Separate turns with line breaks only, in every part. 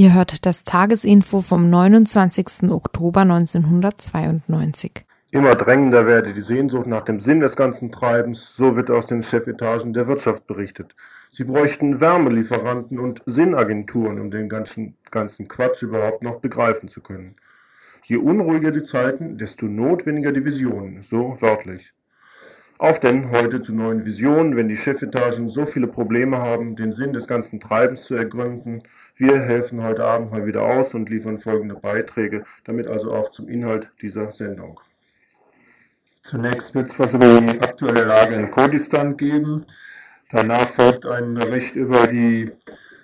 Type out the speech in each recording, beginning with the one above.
Ihr hört das Tagesinfo vom 29. Oktober 1992.
Immer drängender werde die Sehnsucht nach dem Sinn des ganzen Treibens, so wird aus den Chefetagen der Wirtschaft berichtet. Sie bräuchten Wärmelieferanten und Sinnagenturen, um den ganzen, ganzen Quatsch überhaupt noch begreifen zu können. Je unruhiger die Zeiten, desto notwendiger die Visionen, so wörtlich. Auf denn heute zu neuen Visionen, wenn die Chefetagen so viele Probleme haben, den Sinn des ganzen Treibens zu ergründen. Wir helfen heute Abend mal wieder aus und liefern folgende Beiträge, damit also auch zum Inhalt dieser Sendung. Zunächst wird es was über die aktuelle Lage in Kurdistan geben. Danach folgt ein Bericht über die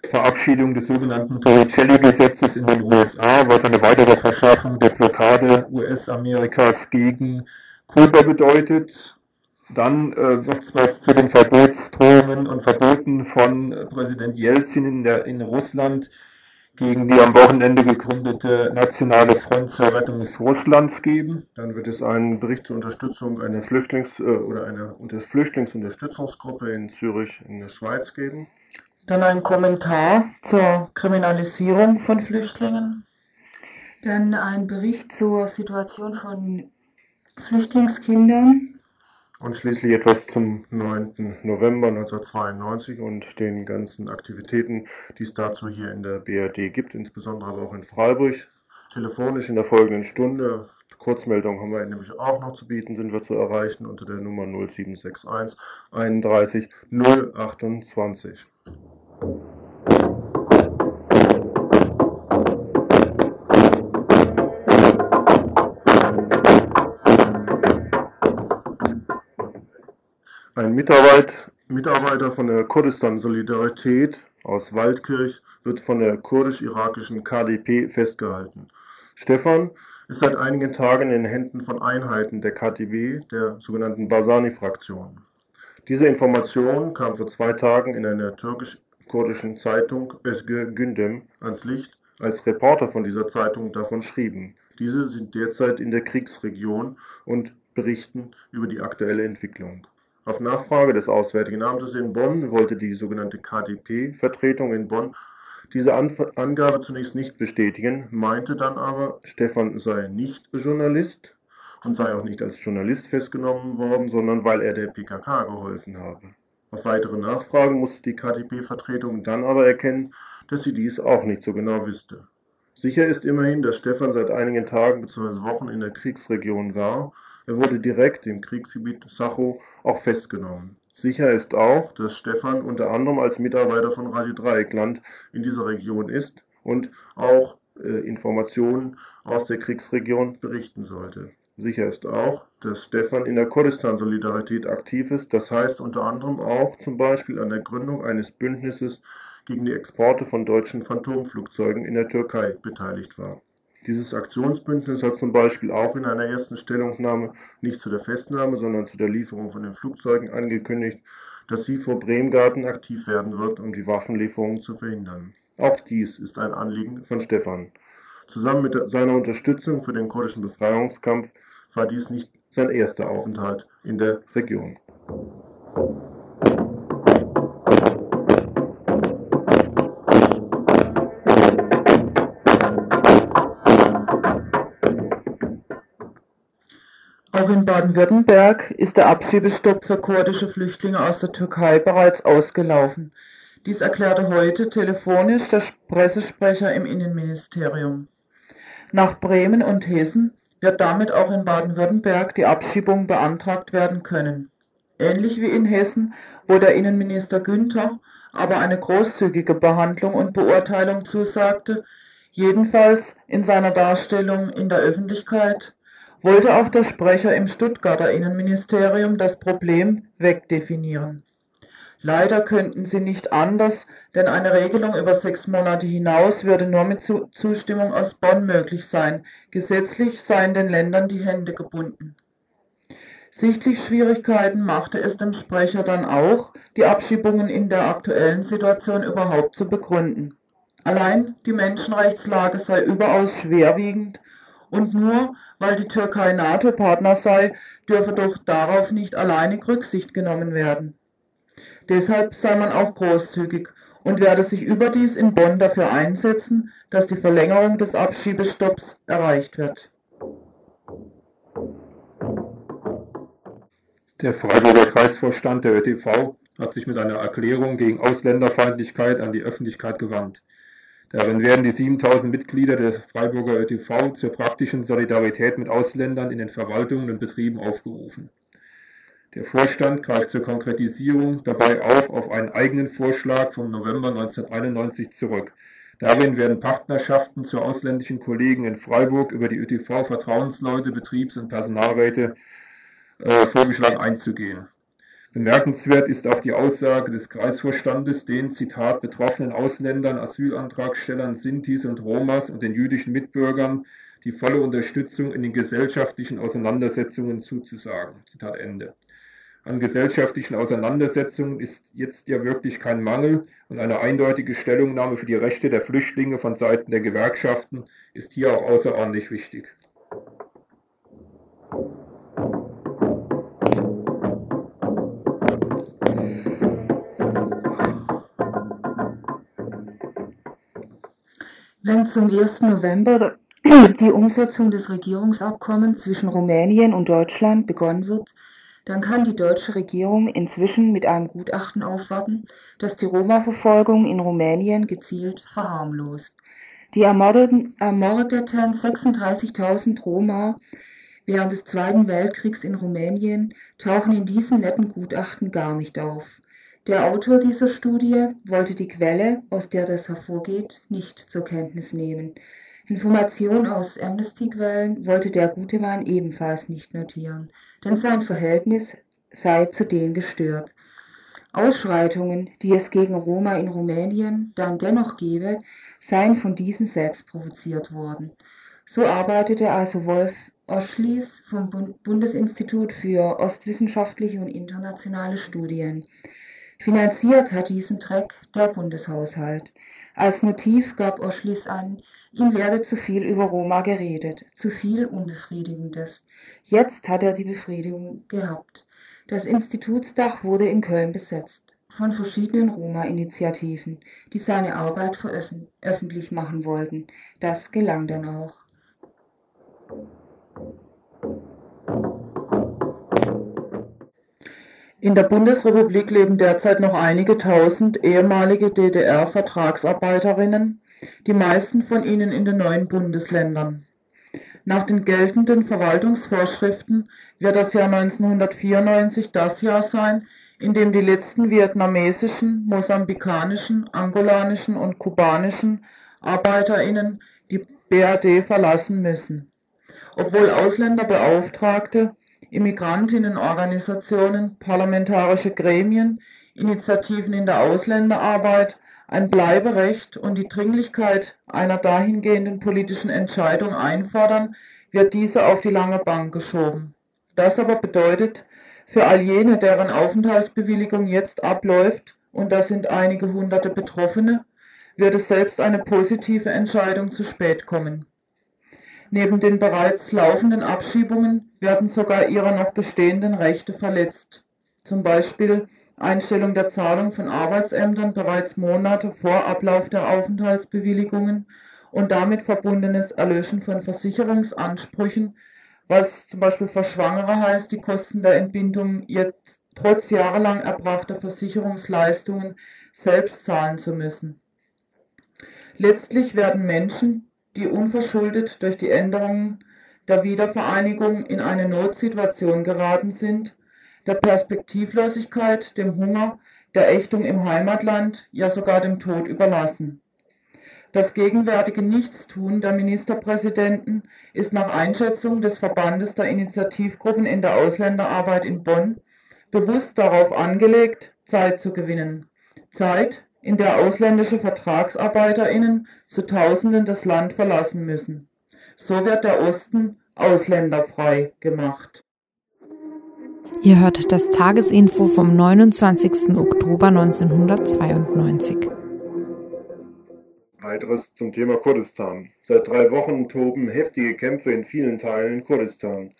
Verabschiedung des sogenannten Torricelli-Gesetzes in den USA, was eine weitere Verschärfung der Blockade US-Amerikas gegen Kuba bedeutet. Dann äh, wird es was zu den Verbotsdrohungen und Verboten von Präsident Jelzin in, der, in Russland gegen die am Wochenende gegründete Nationale Front zur Rettung des Russlands geben. Dann wird es einen Bericht zur Unterstützung einer Flüchtlings- äh, oder einer Flüchtlingsunterstützungsgruppe in Zürich in der Schweiz geben.
Dann ein Kommentar zur Kriminalisierung von Flüchtlingen.
Dann ein Bericht zur Situation von Flüchtlingskindern.
Und schließlich etwas zum 9. November 1992 und den ganzen Aktivitäten, die es dazu hier in der BRD gibt, insbesondere aber auch in Freiburg. Telefonisch in der folgenden Stunde. Kurzmeldung haben wir nämlich auch noch zu bieten, sind wir zu erreichen unter der Nummer 0761 31 028. Ein Mitarbeiter von der Kurdistan Solidarität aus Waldkirch wird von der kurdisch-irakischen KDP festgehalten. Stefan ist seit einigen Tagen in den Händen von Einheiten der KTB, der sogenannten Basani-Fraktion. Diese Information kam vor zwei Tagen in einer türkisch-kurdischen Zeitung Özgür Gündem ans Licht, als Reporter von dieser Zeitung davon schrieben. Diese sind derzeit in der Kriegsregion und berichten über die aktuelle Entwicklung. Auf Nachfrage des Auswärtigen Amtes in Bonn wollte die sogenannte KdP-Vertretung in Bonn diese Angabe zunächst nicht bestätigen, meinte dann aber, Stefan sei nicht Journalist und sei auch nicht als Journalist festgenommen worden, sondern weil er der PKK geholfen habe. Auf weitere Nachfragen musste die KdP-Vertretung dann aber erkennen, dass sie dies auch nicht so genau wüsste. Sicher ist immerhin, dass Stefan seit einigen Tagen bzw. Wochen in der Kriegsregion war er wurde direkt im Kriegsgebiet Sacho auch festgenommen. Sicher ist auch, dass Stefan unter anderem als Mitarbeiter von Radio Dreieckland in dieser Region ist und auch äh, Informationen aus der Kriegsregion berichten sollte. Sicher ist auch, dass Stefan in der Kurdistan-Solidarität aktiv ist, das heißt unter anderem auch zum Beispiel an der Gründung eines Bündnisses gegen die Exporte von deutschen Phantomflugzeugen in der Türkei beteiligt war. Dieses Aktionsbündnis hat zum Beispiel auch in einer ersten Stellungnahme nicht zu der Festnahme, sondern zu der Lieferung von den Flugzeugen angekündigt, dass sie vor Bremgarten aktiv werden wird, um die Waffenlieferungen zu verhindern. Auch dies ist ein Anliegen von Stefan. Zusammen mit seiner Unterstützung für den kurdischen Befreiungskampf war dies nicht sein erster Aufenthalt in der Region.
Baden-Württemberg ist der Abschiebestopp für kurdische Flüchtlinge aus der Türkei bereits ausgelaufen. Dies erklärte heute telefonisch der Pressesprecher im Innenministerium. Nach Bremen und Hessen wird damit auch in Baden-Württemberg die Abschiebung beantragt werden können. Ähnlich wie in Hessen, wo der Innenminister Günther aber eine großzügige Behandlung und Beurteilung zusagte, jedenfalls in seiner Darstellung in der Öffentlichkeit wollte auch der Sprecher im Stuttgarter Innenministerium das Problem wegdefinieren. Leider könnten sie nicht anders, denn eine Regelung über sechs Monate hinaus würde nur mit Zustimmung aus Bonn möglich sein. Gesetzlich seien den Ländern die Hände gebunden. Sichtlich Schwierigkeiten machte es dem Sprecher dann auch, die Abschiebungen in der aktuellen Situation überhaupt zu begründen. Allein die Menschenrechtslage sei überaus schwerwiegend und nur weil die Türkei NATO-Partner sei, dürfe doch darauf nicht alleinig Rücksicht genommen werden. Deshalb sei man auch großzügig und werde sich überdies in Bonn dafür einsetzen, dass die Verlängerung des Abschiebestopps erreicht wird.
Der Freiburger Kreisvorstand der ÖTV hat sich mit einer Erklärung gegen Ausländerfeindlichkeit an die Öffentlichkeit gewandt. Darin werden die 7000 Mitglieder der Freiburger ÖTV zur praktischen Solidarität mit Ausländern in den Verwaltungen und Betrieben aufgerufen. Der Vorstand greift zur Konkretisierung dabei auch auf einen eigenen Vorschlag vom November 1991 zurück. Darin werden Partnerschaften zu ausländischen Kollegen in Freiburg über die ÖTV-Vertrauensleute, Betriebs- und Personalräte äh, vorgeschlagen einzugehen. Bemerkenswert ist auch die Aussage des Kreisvorstandes, den, Zitat, betroffenen Ausländern, Asylantragstellern, Sintis und Romas und den jüdischen Mitbürgern die volle Unterstützung in den gesellschaftlichen Auseinandersetzungen zuzusagen. Zitat Ende. An gesellschaftlichen Auseinandersetzungen ist jetzt ja wirklich kein Mangel und eine eindeutige Stellungnahme für die Rechte der Flüchtlinge von Seiten der Gewerkschaften ist hier auch außerordentlich wichtig.
Wenn zum 1. November die Umsetzung des Regierungsabkommens zwischen Rumänien und Deutschland begonnen wird, dann kann die deutsche Regierung inzwischen mit einem Gutachten aufwarten, das die Roma-Verfolgung in Rumänien gezielt verharmlost. Die ermordeten, ermordeten 36.000 Roma während des Zweiten Weltkriegs in Rumänien tauchen in diesem netten Gutachten gar nicht auf. Der Autor dieser Studie wollte die Quelle, aus der das hervorgeht, nicht zur Kenntnis nehmen. Informationen aus Amnesty-Quellen wollte der gute Mann ebenfalls nicht notieren denn sein Verhältnis sei zu denen gestört. Ausschreitungen, die es gegen Roma in Rumänien dann dennoch gebe, seien von diesen selbst provoziert worden. So arbeitete also Wolf Oschlies vom Bundesinstitut für ostwissenschaftliche und internationale Studien. Finanziert hat diesen Track der Bundeshaushalt. Als Motiv gab Oschlies an, Ihm werde zu viel über Roma geredet, zu viel Unbefriedigendes. Jetzt hat er die Befriedigung gehabt. Das Institutsdach wurde in Köln besetzt von verschiedenen Roma-Initiativen, die seine Arbeit öffentlich machen wollten. Das gelang dann auch.
In der Bundesrepublik leben derzeit noch einige tausend ehemalige DDR-Vertragsarbeiterinnen, die meisten von ihnen in den neuen Bundesländern. Nach den geltenden Verwaltungsvorschriften wird das Jahr 1994 das Jahr sein, in dem die letzten vietnamesischen, mosambikanischen, angolanischen und kubanischen Arbeiterinnen die BRD verlassen müssen. Obwohl Ausländerbeauftragte, Immigrantinnenorganisationen, parlamentarische Gremien, Initiativen in der Ausländerarbeit ein Bleiberecht und die Dringlichkeit einer dahingehenden politischen Entscheidung einfordern, wird diese auf die lange Bank geschoben. Das aber bedeutet für all jene, deren Aufenthaltsbewilligung jetzt abläuft, und da sind einige hunderte Betroffene, wird es selbst eine positive Entscheidung zu spät kommen. Neben den bereits laufenden Abschiebungen werden sogar ihre noch bestehenden Rechte verletzt, zum Beispiel Einstellung der Zahlung von Arbeitsämtern bereits Monate vor Ablauf der Aufenthaltsbewilligungen und damit verbundenes Erlöschen von Versicherungsansprüchen, was zum Beispiel für Schwangere heißt, die Kosten der Entbindung jetzt trotz jahrelang erbrachter Versicherungsleistungen selbst zahlen zu müssen. Letztlich werden Menschen, die unverschuldet durch die Änderungen der Wiedervereinigung in eine Notsituation geraten sind, der Perspektivlosigkeit, dem Hunger, der Ächtung im Heimatland, ja sogar dem Tod überlassen. Das gegenwärtige Nichtstun der Ministerpräsidenten ist nach Einschätzung des Verbandes der Initiativgruppen in der Ausländerarbeit in Bonn bewusst darauf angelegt, Zeit zu gewinnen. Zeit, in der ausländische VertragsarbeiterInnen zu Tausenden das Land verlassen müssen. So wird der Osten ausländerfrei gemacht.
Ihr hört das Tagesinfo vom 29. Oktober 1992.
Weiteres zum Thema Kurdistan. Seit drei Wochen toben heftige Kämpfe in vielen Teilen Kurdistan.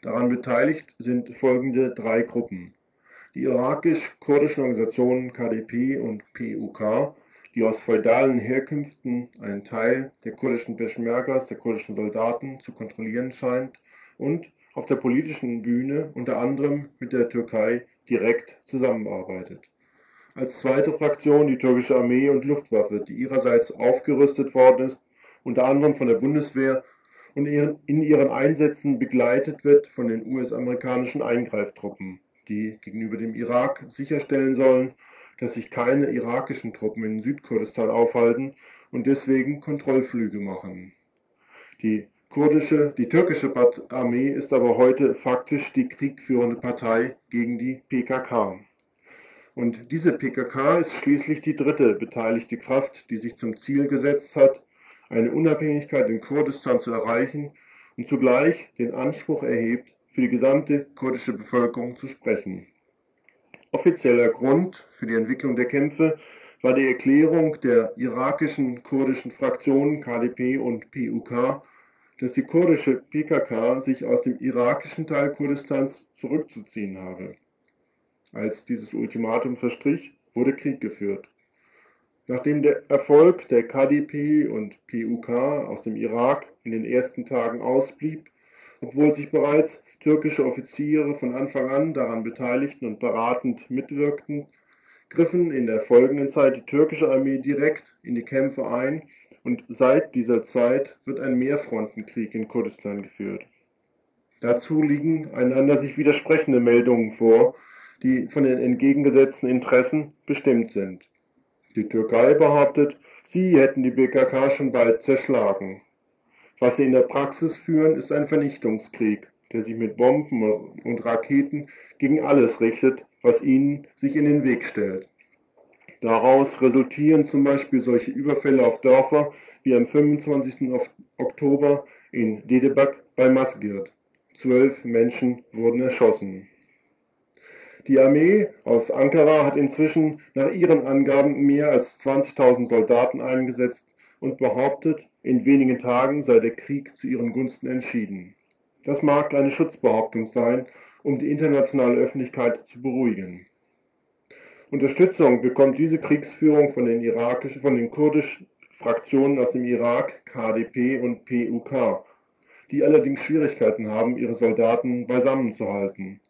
Daran beteiligt sind folgende drei Gruppen. Die irakisch-kurdischen Organisationen KDP und PUK, die aus feudalen Herkünften einen Teil der kurdischen Peschmergas, der kurdischen Soldaten, zu kontrollieren scheint und auf der politischen Bühne unter anderem mit der Türkei direkt zusammenarbeitet. Als zweite Fraktion die türkische Armee und Luftwaffe, die ihrerseits aufgerüstet worden ist, unter anderem von der Bundeswehr und in ihren Einsätzen begleitet wird von den US-amerikanischen Eingreiftruppen, die gegenüber dem Irak sicherstellen sollen, dass sich keine irakischen Truppen in Südkurdistan aufhalten und deswegen Kontrollflüge machen. Die kurdische, die türkische Armee ist aber heute faktisch die kriegführende Partei gegen die PKK. Und diese PKK ist schließlich die dritte beteiligte Kraft, die sich zum Ziel gesetzt hat, eine Unabhängigkeit in Kurdistan zu erreichen und zugleich den Anspruch erhebt, für die gesamte kurdische Bevölkerung zu sprechen. Offizieller Grund für die Entwicklung der Kämpfe war die Erklärung der irakischen kurdischen Fraktionen KDP und PUK dass die kurdische PKK sich aus dem irakischen Teil Kurdistans zurückzuziehen habe. Als dieses Ultimatum verstrich, wurde Krieg geführt. Nachdem der Erfolg der KDP und PUK aus dem Irak in den ersten Tagen ausblieb, obwohl sich bereits türkische Offiziere von Anfang an daran beteiligten und beratend mitwirkten, griffen in der folgenden Zeit die türkische Armee direkt in die Kämpfe ein und seit dieser Zeit wird ein Mehrfrontenkrieg in Kurdistan geführt. Dazu liegen einander sich widersprechende Meldungen vor, die von den entgegengesetzten Interessen bestimmt sind. Die Türkei behauptet, sie hätten die PKK schon bald zerschlagen. Was sie in der Praxis führen, ist ein Vernichtungskrieg, der sich mit Bomben und Raketen gegen alles richtet, was ihnen sich in den Weg stellt. Daraus resultieren zum Beispiel solche Überfälle auf Dörfer wie am 25. Oktober in Dedebak bei Masgirt. Zwölf Menschen wurden erschossen. Die Armee aus Ankara hat inzwischen nach ihren Angaben mehr als 20.000 Soldaten eingesetzt und behauptet, in wenigen Tagen sei der Krieg zu ihren Gunsten entschieden. Das mag eine Schutzbehauptung sein, um die internationale Öffentlichkeit zu beruhigen. Unterstützung bekommt diese Kriegsführung von den irakischen, von den kurdischen Fraktionen aus dem Irak, KDP und PUK, die allerdings Schwierigkeiten haben, ihre Soldaten beisammenzuhalten.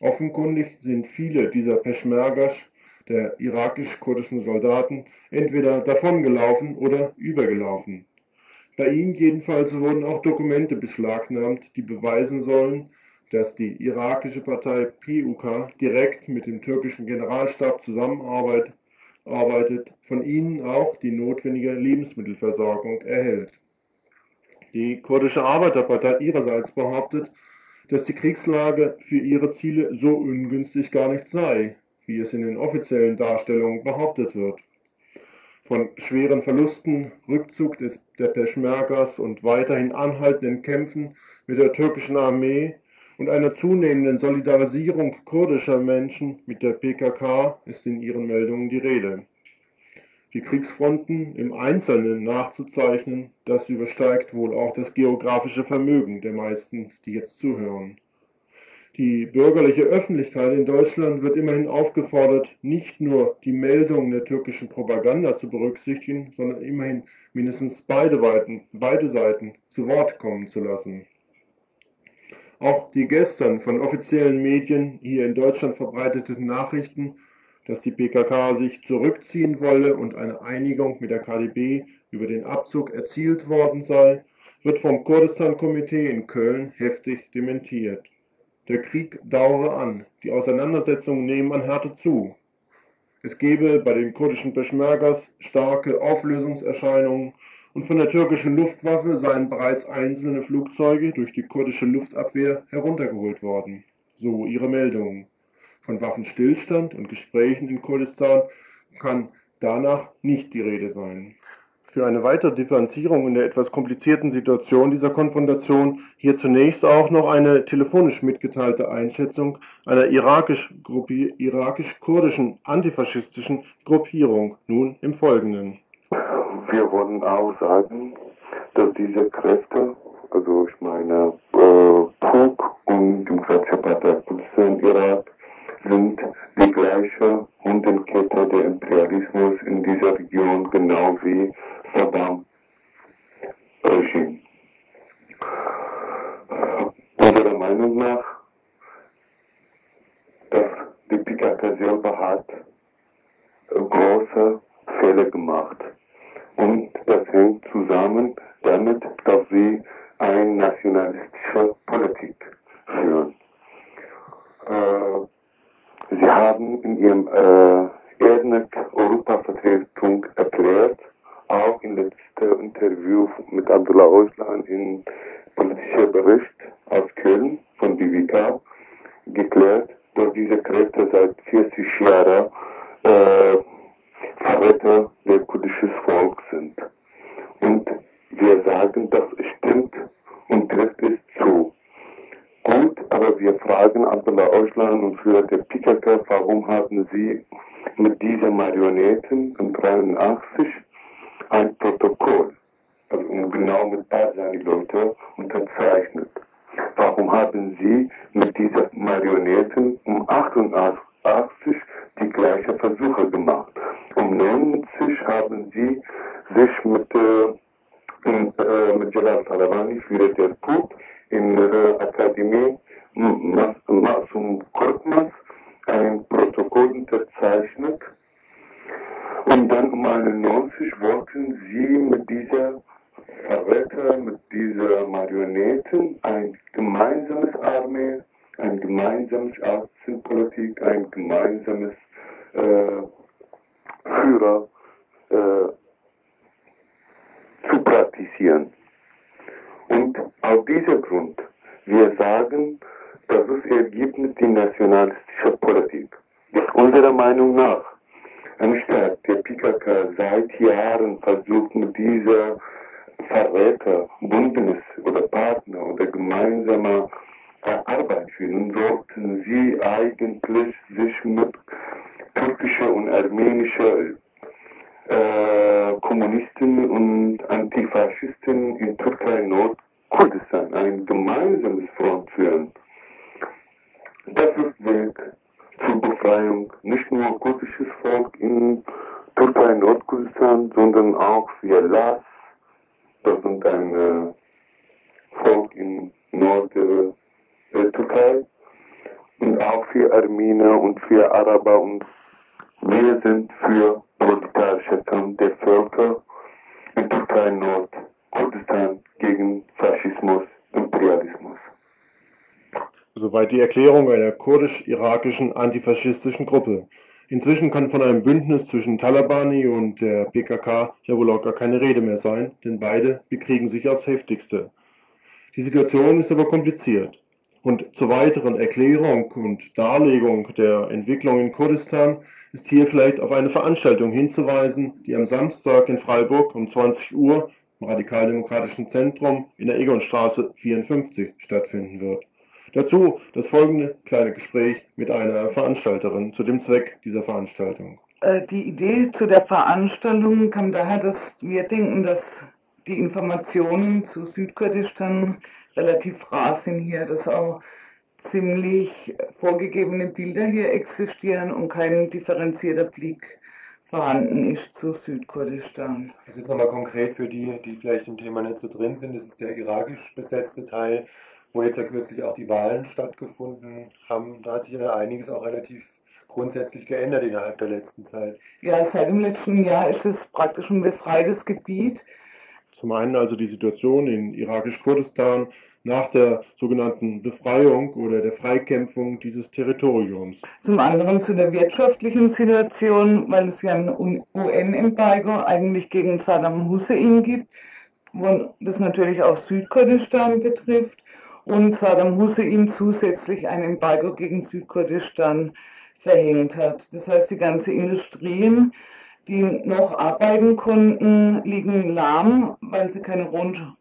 Offenkundig sind viele dieser Peschmergas, der irakisch-kurdischen Soldaten, entweder davongelaufen oder übergelaufen. Bei ihnen jedenfalls wurden auch Dokumente beschlagnahmt, die beweisen sollen, dass die irakische Partei PUK direkt mit dem türkischen Generalstab zusammenarbeitet, von ihnen auch die notwendige Lebensmittelversorgung erhält. Die kurdische Arbeiterpartei ihrerseits behauptet, dass die Kriegslage für ihre Ziele so ungünstig gar nicht sei, wie es in den offiziellen Darstellungen behauptet wird. Von schweren Verlusten, Rückzug des, der Peschmergas und weiterhin anhaltenden Kämpfen mit der türkischen Armee und einer zunehmenden Solidarisierung kurdischer Menschen mit der PKK ist in ihren Meldungen die Rede. Die Kriegsfronten im Einzelnen nachzuzeichnen, das übersteigt wohl auch das geografische Vermögen der meisten, die jetzt zuhören. Die bürgerliche Öffentlichkeit in Deutschland wird immerhin aufgefordert, nicht nur die Meldungen der türkischen Propaganda zu berücksichtigen, sondern immerhin mindestens beide, Seiten, beide Seiten zu Wort kommen zu lassen. Auch die gestern von offiziellen Medien hier in Deutschland verbreiteten Nachrichten, dass die PKK sich zurückziehen wolle und eine Einigung mit der KDB über den Abzug erzielt worden sei, wird vom Kurdistan-Komitee in Köln heftig dementiert. Der Krieg dauere an, die Auseinandersetzungen nehmen an Härte zu. Es gebe bei den kurdischen Peschmergas starke Auflösungserscheinungen und von der türkischen Luftwaffe seien bereits einzelne Flugzeuge durch die kurdische Luftabwehr heruntergeholt worden, so ihre Meldungen. Von Waffenstillstand und Gesprächen in Kurdistan kann danach nicht die Rede sein. Für eine weitere Differenzierung in der etwas komplizierten Situation dieser Konfrontation hier zunächst auch noch eine telefonisch mitgeteilte Einschätzung einer irakisch-kurdischen irakisch antifaschistischen Gruppierung nun im Folgenden.
Wir wollen auch sagen, dass diese Kräfte, also ich meine äh, PUK und Demokratische Partei Kurdistan Irak, sind die gleiche Hundenkette der Imperialismus in dieser Region, genau wie Saddam Regime. Unserer Meinung nach, dass die PKK selber hat große Fehler gemacht. Und das hängt zusammen damit, dass sie eine nationalistische Politik führen. Äh, sie haben in ihrem äh, Erdneck-Europa-Vertretung erklärt, auch im letzten Interview mit Abdullah Öcalan in politischer Bericht aus Köln von BWK geklärt, dass diese Kräfte seit 40 Jahren äh, Verräter der kurdischen Volk sind. Und wir sagen, das stimmt und trifft es zu. Gut, aber wir fragen Abdullah Öcalan und Führer der PKK, warum haben sie mit diesen Marionetten in 83 ein Protokoll, also genau mit Barzani-Leute unterzeichnet. Warum haben Sie mit diesen Marionetten um 88 die gleichen Versuche gemacht? Um 90 haben Sie sich mit, äh, äh, mit Jalal Talabani, Führer der PUP, in der Akademie Masum Korkmaz ein Protokoll unterzeichnet und dann um 91 wollten sie mit dieser Verräter, mit dieser Marionetten ein gemeinsames Armee, ein gemeinsames Außenpolitik, ein gemeinsames äh, Führer äh, zu praktizieren. Und aus diesem Grund, wir sagen, das ist Ergebnis die nationalistische Politik. Unserer Meinung nach anstatt der PKK seit Jahren versucht mit dieser Verräter, Bündnis oder Partner oder gemeinsamer Arbeit führen, sollten sie eigentlich sich mit türkischer und armenischer äh, Kommunisten und Antifaschisten in Türkei Nordkurdistan ein gemeinsames Front führen. Das ist Weg zur Befreiung nicht nur kurdisches Volk in Türkei, Nordkurdistan, sondern auch für Laz, das sind ein äh, Volk in Nordtürkei äh, und auch für Armenier und für Araber. Und wir sind für proletarische Kampf der Völker in Türkei, Nordkurdistan gegen Faschismus, Imperialismus.
Soweit die Erklärung einer kurdisch-irakischen antifaschistischen Gruppe. Inzwischen kann von einem Bündnis zwischen Talabani und der PKK ja wohl auch gar keine Rede mehr sein, denn beide bekriegen sich aufs heftigste. Die Situation ist aber kompliziert. Und zur weiteren Erklärung und Darlegung der Entwicklung in Kurdistan ist hier vielleicht auf eine Veranstaltung hinzuweisen, die am Samstag in Freiburg um 20 Uhr im Radikaldemokratischen Zentrum in der Egonstraße 54 stattfinden wird. Dazu das folgende kleine Gespräch mit einer Veranstalterin zu dem Zweck dieser Veranstaltung.
Äh, die Idee zu der Veranstaltung kam daher, dass wir denken, dass die Informationen zu Südkurdistan relativ rar sind hier, dass auch ziemlich vorgegebene Bilder hier existieren und kein differenzierter Blick vorhanden ist zu Südkurdistan.
Also jetzt nochmal konkret für die, die vielleicht im Thema nicht so drin sind, das ist der irakisch besetzte Teil wo jetzt ja kürzlich auch die Wahlen stattgefunden haben, da hat sich ja einiges auch relativ grundsätzlich geändert innerhalb der letzten Zeit.
Ja, seit dem letzten Jahr ist es praktisch ein befreites Gebiet.
Zum einen also die Situation in irakisch-Kurdistan nach der sogenannten Befreiung oder der Freikämpfung dieses Territoriums.
Zum anderen zu der wirtschaftlichen Situation, weil es ja ein UN-Embargo eigentlich gegen Saddam Hussein gibt, wo das natürlich auch Südkurdistan betrifft und Saddam Hussein zusätzlich ein Embargo gegen Südkurdistan
verhängt hat. Das heißt, die ganze Industrien, die noch arbeiten konnten, liegen lahm, weil sie keine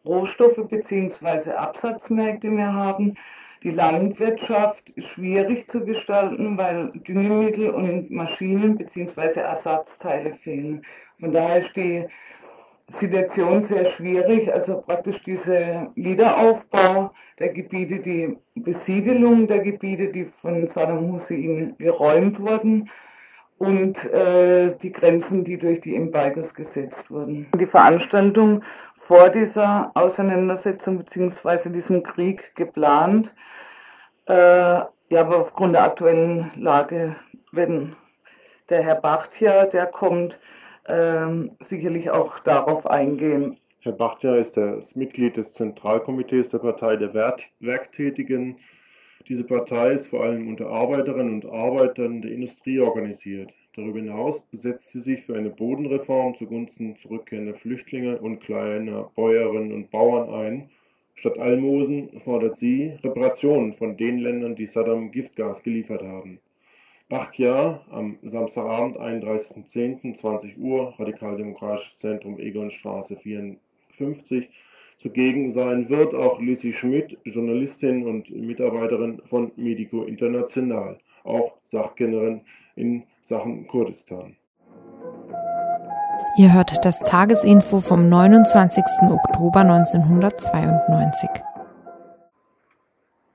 Rohstoffe bzw. Absatzmärkte mehr haben. Die Landwirtschaft ist schwierig zu gestalten, weil Düngemittel und Maschinen bzw. Ersatzteile fehlen. Von daher ist die Situation sehr schwierig. Also praktisch dieser Wiederaufbau der Gebiete, die Besiedelung der Gebiete, die von Saddam Hussein geräumt wurden und äh, die Grenzen, die durch die Embargos gesetzt wurden. Die Veranstaltung vor dieser Auseinandersetzung bzw. diesem Krieg geplant, äh, ja, aber aufgrund der aktuellen Lage, wenn der Herr Bachtier, der kommt, ähm, sicherlich auch darauf eingehen.
Herr Bachtier ist das Mitglied des Zentralkomitees der Partei der Werktätigen. Diese Partei ist vor allem unter Arbeiterinnen und Arbeitern der Industrie organisiert. Darüber hinaus setzt sie sich für eine Bodenreform zugunsten zurückkehrender Flüchtlinge und kleiner Bäuerinnen und Bauern ein. Statt Almosen fordert sie Reparationen von den Ländern, die Saddam Giftgas geliefert haben. Bachtiar am Samstagabend, 31.10., 20 Uhr, Radikaldemokratisches Zentrum Egonstraße 54. Zugegen sein wird auch Lissy Schmidt, Journalistin und Mitarbeiterin von Medico International, auch Sachkennerin in Sachen Kurdistan.
Ihr hört das Tagesinfo vom 29. Oktober 1992.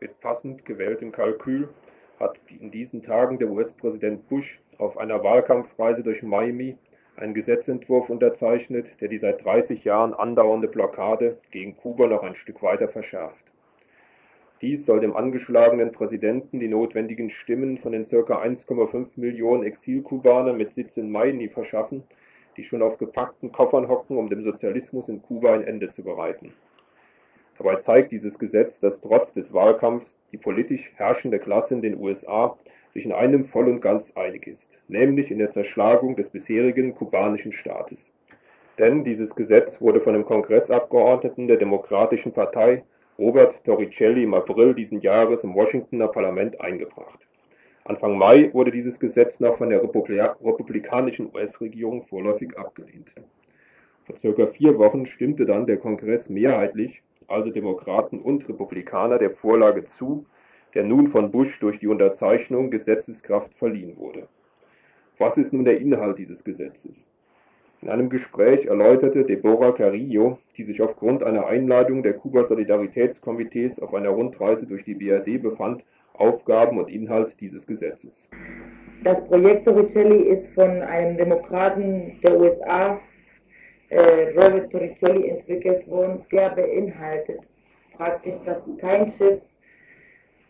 Mit passend gewähltem Kalkül hat in diesen Tagen der US-Präsident Bush auf einer Wahlkampfreise durch Miami einen Gesetzentwurf unterzeichnet, der die seit 30 Jahren andauernde Blockade gegen Kuba noch ein Stück weiter verschärft. Dies soll dem angeschlagenen Präsidenten die notwendigen Stimmen von den ca. 1,5 Millionen Exilkubanern mit Sitz in Miami verschaffen, die schon auf gepackten Koffern hocken, um dem Sozialismus in Kuba ein Ende zu bereiten. Dabei zeigt dieses Gesetz, dass trotz des Wahlkampfs die politisch herrschende Klasse in den USA sich in einem voll und ganz einig ist, nämlich in der Zerschlagung des bisherigen kubanischen Staates. Denn dieses Gesetz wurde von dem Kongressabgeordneten der Demokratischen Partei Robert Torricelli im April diesen Jahres im Washingtoner Parlament eingebracht. Anfang Mai wurde dieses Gesetz noch von der republikanischen US-Regierung vorläufig abgelehnt. Vor circa vier Wochen stimmte dann der Kongress mehrheitlich also Demokraten und Republikaner, der Vorlage zu, der nun von Bush durch die Unterzeichnung Gesetzeskraft verliehen wurde. Was ist nun der Inhalt dieses Gesetzes? In einem Gespräch erläuterte Deborah Carrillo, die sich aufgrund einer Einladung der Kuba-Solidaritätskomitees auf einer Rundreise durch die BRD befand, Aufgaben und Inhalt dieses Gesetzes.
Das Projekt Torricelli ist von einem Demokraten der USA äh, Robert Torricelli entwickelt worden, der beinhaltet praktisch, dass kein Schiff,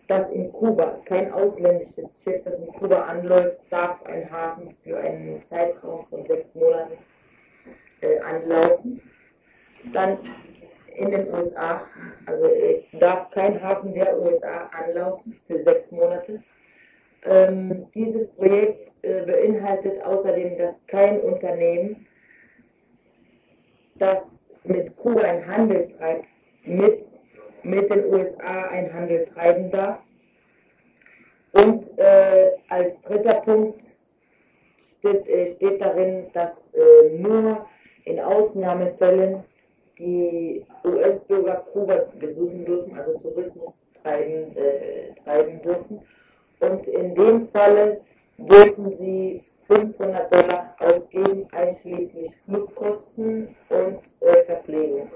das in Kuba, kein ausländisches Schiff, das in Kuba anläuft, darf ein Hafen für einen Zeitraum von sechs Monaten äh, anlaufen. Dann in den USA, also äh, darf kein Hafen der USA anlaufen für sechs Monate. Ähm, dieses Projekt äh, beinhaltet außerdem, dass kein Unternehmen das mit Kuba ein Handel treibt, mit, mit den USA ein Handel treiben darf. Und äh, als dritter Punkt steht, äh, steht darin, dass äh, nur in Ausnahmefällen die US-Bürger Kuba besuchen dürfen, also Tourismus treiben, äh, treiben dürfen. Und in dem Falle dürfen sie 500 Dollar ausgeben, einschließlich Flugkosten und äh, Verpflegung.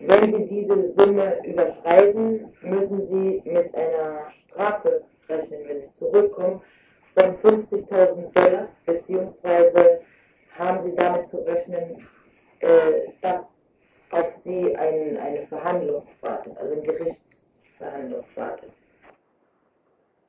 Wenn Sie diese Summe überschreiten, müssen Sie mit einer Strafe rechnen, wenn Sie zurückkommen, von 50.000 Dollar, beziehungsweise haben Sie damit zu rechnen, äh, dass auf Sie ein, eine Verhandlung wartet, also eine Gerichtsverhandlung wartet.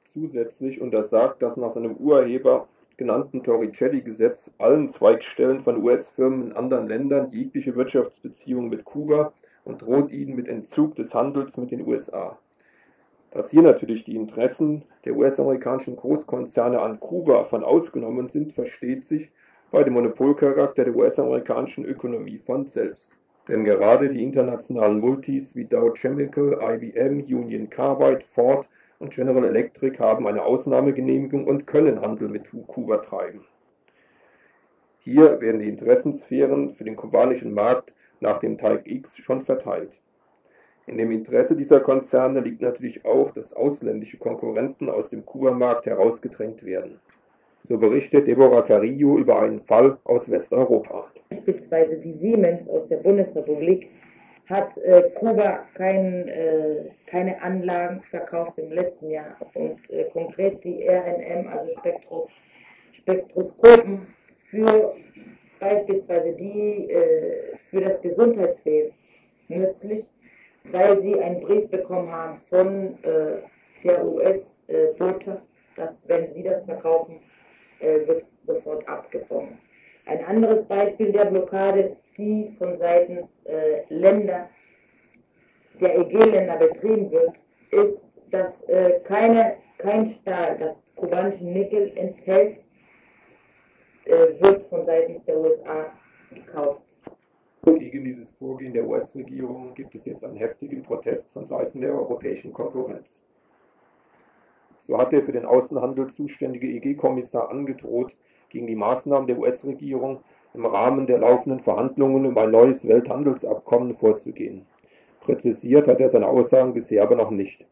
Zusätzlich untersagt das nach seinem Urheber genannten Torricelli-Gesetz allen Zweigstellen von US-Firmen in anderen Ländern jegliche Wirtschaftsbeziehungen mit Kuba und droht ihnen mit Entzug des Handels mit den USA. Dass hier natürlich die Interessen der US-amerikanischen Großkonzerne an Kuba von ausgenommen sind, versteht sich bei dem Monopolcharakter der US-amerikanischen Ökonomie von selbst. Denn gerade die internationalen Multis wie Dow Chemical, IBM, Union Carbide, Ford und General Electric haben eine Ausnahmegenehmigung und können Handel mit Kuba treiben. Hier werden die Interessensphären für den kubanischen Markt nach dem Teig X schon verteilt. In dem Interesse dieser Konzerne liegt natürlich auch, dass ausländische Konkurrenten aus dem Kuba-Markt herausgedrängt werden. So berichtet Deborah Carillo über einen Fall aus Westeuropa.
Beispielsweise die Siemens aus der Bundesrepublik hat äh, Kuba kein, äh, keine Anlagen verkauft im letzten Jahr und äh, konkret die RNM, also Spektro, Spektroskopen für beispielsweise die äh, für das Gesundheitswesen nützlich, weil sie einen Brief bekommen haben von äh, der US-Botschaft, dass wenn sie das verkaufen, äh, wird sofort abgebrochen. Ein anderes Beispiel der Blockade, die von seitens Länder der EG-Länder betrieben wird, ist, dass äh, keine, kein Stahl, das kubanischen Nickel enthält, äh, wird von seitens der USA gekauft.
Gegen dieses Vorgehen der US-Regierung gibt es jetzt einen heftigen Protest von Seiten der europäischen Konkurrenz. So hat der für den Außenhandel zuständige EG-Kommissar angedroht, gegen die Maßnahmen der US-Regierung im Rahmen der laufenden Verhandlungen um ein neues Welthandelsabkommen vorzugehen. Präzisiert hat er seine Aussagen bisher aber noch nicht.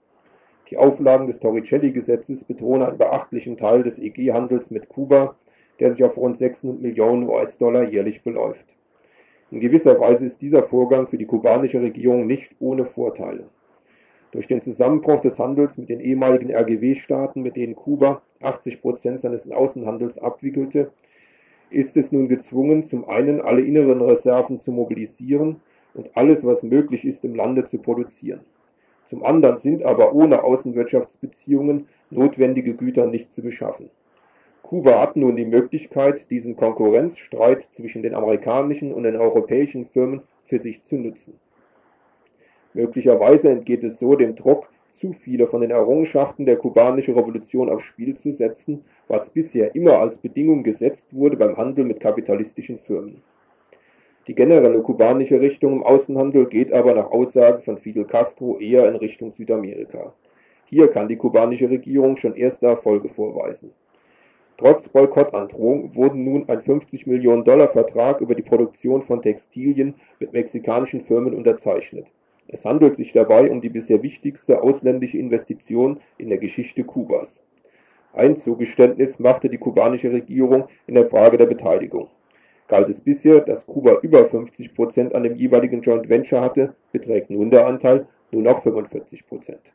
Die Auflagen des Torricelli-Gesetzes bedrohen einen beachtlichen Teil des EG-Handels mit Kuba, der sich auf rund 600 Millionen US-Dollar jährlich beläuft. In gewisser Weise ist dieser Vorgang für die kubanische Regierung nicht ohne Vorteile. Durch den Zusammenbruch des Handels mit den ehemaligen RGW-Staaten, mit denen Kuba 80 Prozent seines Außenhandels abwickelte, ist es nun gezwungen, zum einen alle inneren Reserven zu mobilisieren und alles, was möglich ist, im Lande zu produzieren. Zum anderen sind aber ohne Außenwirtschaftsbeziehungen notwendige Güter nicht zu beschaffen. Kuba hat nun die Möglichkeit, diesen Konkurrenzstreit zwischen den amerikanischen und den europäischen Firmen für sich zu nutzen. Möglicherweise entgeht es so dem Druck, zu viele von den Errungenschaften der kubanischen Revolution aufs Spiel zu setzen, was bisher immer als Bedingung gesetzt wurde beim Handel mit kapitalistischen Firmen. Die generelle kubanische Richtung im Außenhandel geht aber nach Aussagen von Fidel Castro eher in Richtung Südamerika. Hier kann die kubanische Regierung schon erste Erfolge vorweisen. Trotz Boykottandrohung wurden nun ein 50-Millionen-Dollar-Vertrag über die Produktion von Textilien mit mexikanischen Firmen unterzeichnet. Es handelt sich dabei um die bisher wichtigste ausländische Investition in der Geschichte Kubas. Ein Zugeständnis machte die kubanische Regierung in der Frage der Beteiligung. Galt es bisher, dass Kuba über 50 Prozent an dem jeweiligen Joint Venture hatte, beträgt nun der Anteil nur noch 45 Prozent.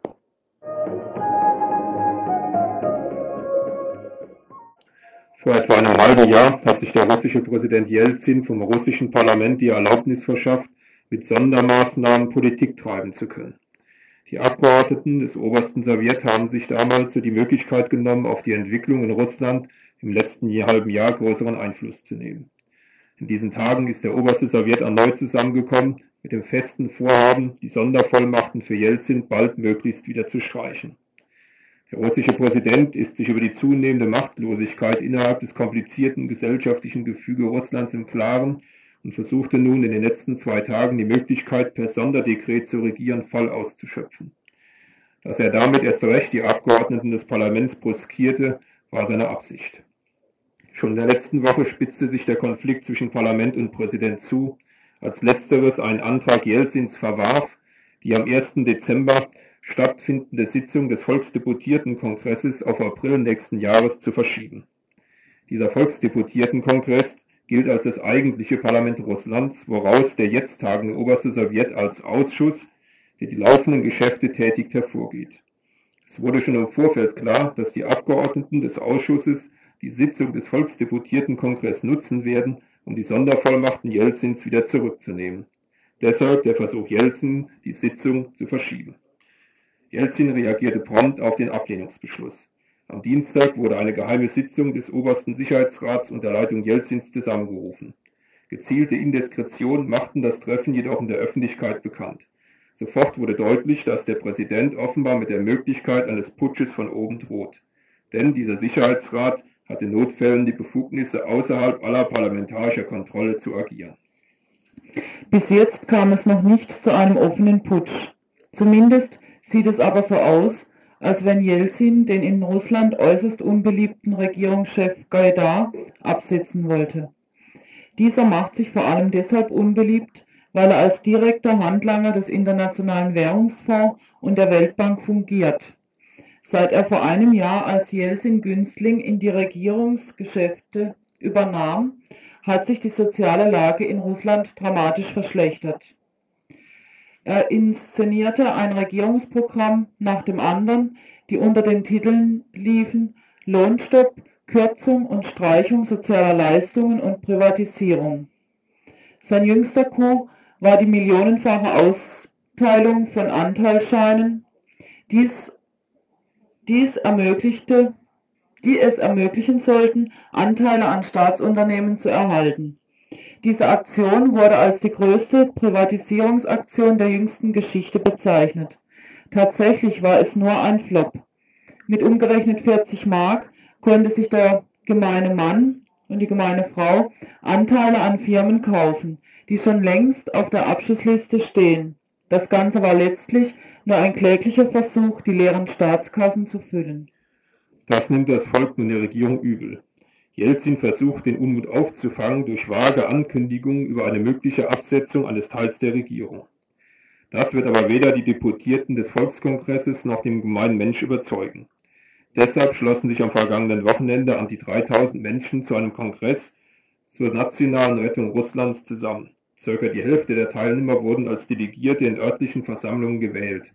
Vor etwa einem halben Jahr hat sich der russische Präsident Jelzin vom russischen Parlament die Erlaubnis verschafft, mit Sondermaßnahmen Politik treiben zu können. Die Abgeordneten des obersten Sowjet haben sich damals so die Möglichkeit genommen, auf die Entwicklung in Russland im letzten halben Jahr größeren Einfluss zu nehmen. In diesen Tagen ist der oberste Sowjet erneut zusammengekommen mit dem festen Vorhaben, die Sondervollmachten für Jelzin baldmöglichst wieder zu streichen. Der russische Präsident ist sich über die zunehmende Machtlosigkeit innerhalb des komplizierten gesellschaftlichen Gefüge Russlands im Klaren und versuchte nun in den letzten zwei Tagen die Möglichkeit, per Sonderdekret zu regieren, voll auszuschöpfen. Dass er damit erst recht die Abgeordneten des Parlaments bruskierte, war seine Absicht. Schon in der letzten Woche spitzte sich der Konflikt zwischen Parlament und Präsident zu, als letzteres einen Antrag Jelzins verwarf, die am 1. Dezember stattfindende Sitzung des Volksdeputiertenkongresses auf April nächsten Jahres zu verschieben. Dieser Volksdeputiertenkongress gilt als das eigentliche Parlament Russlands, woraus der jetzt tagende Oberste Sowjet als Ausschuss, der die laufenden Geschäfte tätigt, hervorgeht. Es wurde schon im Vorfeld klar, dass die Abgeordneten des Ausschusses die Sitzung des Volksdeputiertenkongresses nutzen werden, um die Sondervollmachten Jelzins wieder zurückzunehmen. Deshalb der Versuch Jelzin, die Sitzung zu verschieben. Jelzin reagierte prompt auf den Ablehnungsbeschluss. Am Dienstag wurde eine geheime Sitzung des Obersten Sicherheitsrats unter Leitung Jelzins zusammengerufen. Gezielte Indiskretionen machten das Treffen jedoch in der Öffentlichkeit bekannt. Sofort wurde deutlich, dass der Präsident offenbar mit der Möglichkeit eines Putsches von oben droht. Denn dieser Sicherheitsrat hat in Notfällen die Befugnisse, außerhalb aller parlamentarischer Kontrolle zu agieren.
Bis jetzt kam es noch nicht zu einem offenen Putsch. Zumindest sieht es aber so aus, als wenn Jelzin den in Russland äußerst unbeliebten Regierungschef Gaidar absetzen wollte. Dieser macht sich vor allem deshalb unbeliebt, weil er als direkter Handlanger des Internationalen Währungsfonds und der Weltbank fungiert. Seit er vor einem Jahr als Jelzin-Günstling in die Regierungsgeschäfte übernahm, hat sich die soziale Lage in Russland dramatisch verschlechtert. Er inszenierte ein Regierungsprogramm nach dem anderen, die unter den Titeln liefen Lohnstopp, Kürzung und Streichung sozialer Leistungen und Privatisierung. Sein jüngster Coup war die millionenfache Austeilung von Anteilsscheinen. Dies, dies ermöglichte, die es ermöglichen sollten, Anteile an Staatsunternehmen zu erhalten. Diese Aktion wurde als die größte Privatisierungsaktion der jüngsten Geschichte bezeichnet. Tatsächlich war es nur ein Flop. Mit umgerechnet 40 Mark konnte sich der gemeine Mann und die gemeine Frau Anteile an Firmen kaufen, die schon längst auf der Abschussliste stehen. Das Ganze war letztlich nur ein kläglicher Versuch, die leeren Staatskassen zu füllen.
Das nimmt das Volk nun der Regierung übel. Jelzin versucht, den Unmut aufzufangen durch vage Ankündigungen über eine mögliche Absetzung eines Teils der Regierung. Das wird aber weder die Deputierten des Volkskongresses noch den gemeinen Mensch überzeugen. Deshalb schlossen sich am vergangenen Wochenende an die 3000 Menschen zu einem Kongress zur nationalen Rettung Russlands zusammen. Circa die Hälfte der Teilnehmer wurden als Delegierte in örtlichen Versammlungen gewählt.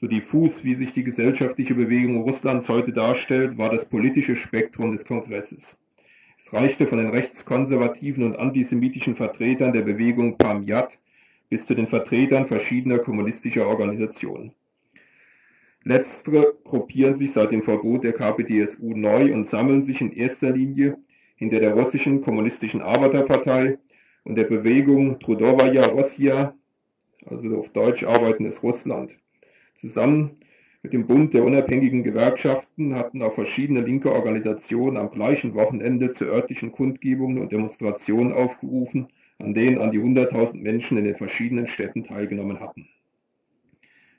So diffus, wie sich die gesellschaftliche Bewegung Russlands heute darstellt, war das politische Spektrum des Kongresses. Es reichte von den rechtskonservativen und antisemitischen Vertretern der Bewegung Pamjat bis zu den Vertretern verschiedener kommunistischer Organisationen. Letztere gruppieren sich seit dem Verbot der KPDSU neu und sammeln sich in erster Linie hinter der russischen kommunistischen Arbeiterpartei und der Bewegung Trudovaya Rossia, also auf Deutsch arbeitendes Russland. Zusammen mit dem Bund der unabhängigen Gewerkschaften hatten auch verschiedene linke Organisationen am gleichen Wochenende zu örtlichen Kundgebungen und Demonstrationen aufgerufen, an denen an die 100.000 Menschen in den verschiedenen Städten teilgenommen hatten.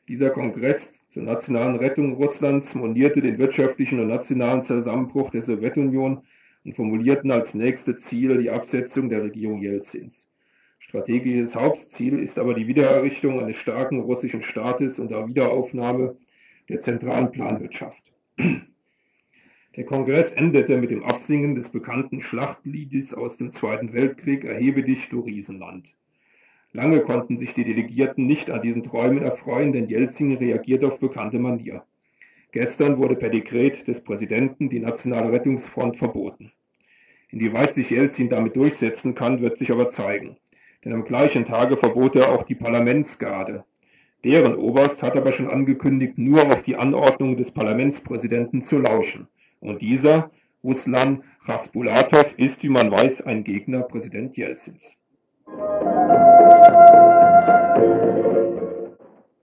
Dieser Kongress zur nationalen Rettung Russlands monierte den wirtschaftlichen und nationalen Zusammenbruch der Sowjetunion und formulierten als nächste Ziele die Absetzung der Regierung Jelzins. Strategisches Hauptziel ist aber die Wiedererrichtung eines starken russischen Staates und der Wiederaufnahme der zentralen Planwirtschaft. Der Kongress endete mit dem Absingen des bekannten Schlachtliedes aus dem Zweiten Weltkrieg Erhebe dich, du Riesenland. Lange konnten sich die Delegierten nicht an diesen Träumen erfreuen, denn Jelzin reagiert auf bekannte Manier. Gestern wurde per Dekret des Präsidenten die Nationale Rettungsfront verboten. Inwieweit sich Jelzin damit durchsetzen kann, wird sich aber zeigen. Denn am gleichen Tage verbot er auch die Parlamentsgarde. Deren Oberst hat aber schon angekündigt, nur auf die Anordnung des Parlamentspräsidenten zu lauschen. Und dieser, Ruslan Raspulatov, ist, wie man weiß, ein Gegner Präsident Jelzins.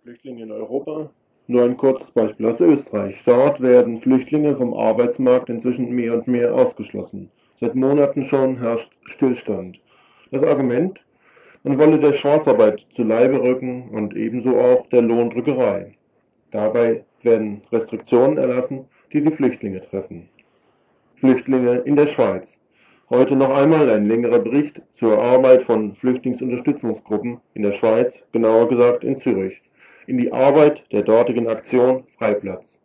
Flüchtlinge in Europa. Nur ein kurzes Beispiel aus Österreich. Dort werden Flüchtlinge vom Arbeitsmarkt inzwischen mehr und mehr ausgeschlossen. Seit Monaten schon herrscht Stillstand. Das Argument, man wolle der Schwarzarbeit zu Leibe rücken und ebenso auch der Lohndrückerei. Dabei werden Restriktionen erlassen, die die Flüchtlinge treffen. Flüchtlinge in der Schweiz. Heute noch einmal ein längerer Bericht zur Arbeit von Flüchtlingsunterstützungsgruppen in der Schweiz, genauer gesagt in Zürich, in die Arbeit der dortigen Aktion Freiplatz.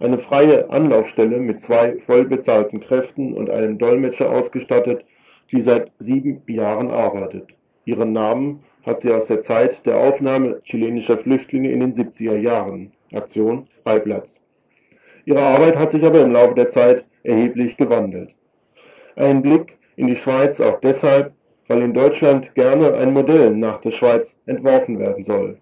Eine freie Anlaufstelle mit zwei vollbezahlten Kräften und einem Dolmetscher ausgestattet, die seit sieben Jahren arbeitet. Ihren Namen hat sie aus der Zeit der Aufnahme chilenischer Flüchtlinge in den 70er Jahren (Aktion Freiplatz). Ihre Arbeit hat sich aber im Laufe der Zeit erheblich gewandelt. Ein Blick in die Schweiz auch deshalb, weil in Deutschland gerne ein Modell nach der Schweiz entworfen werden soll,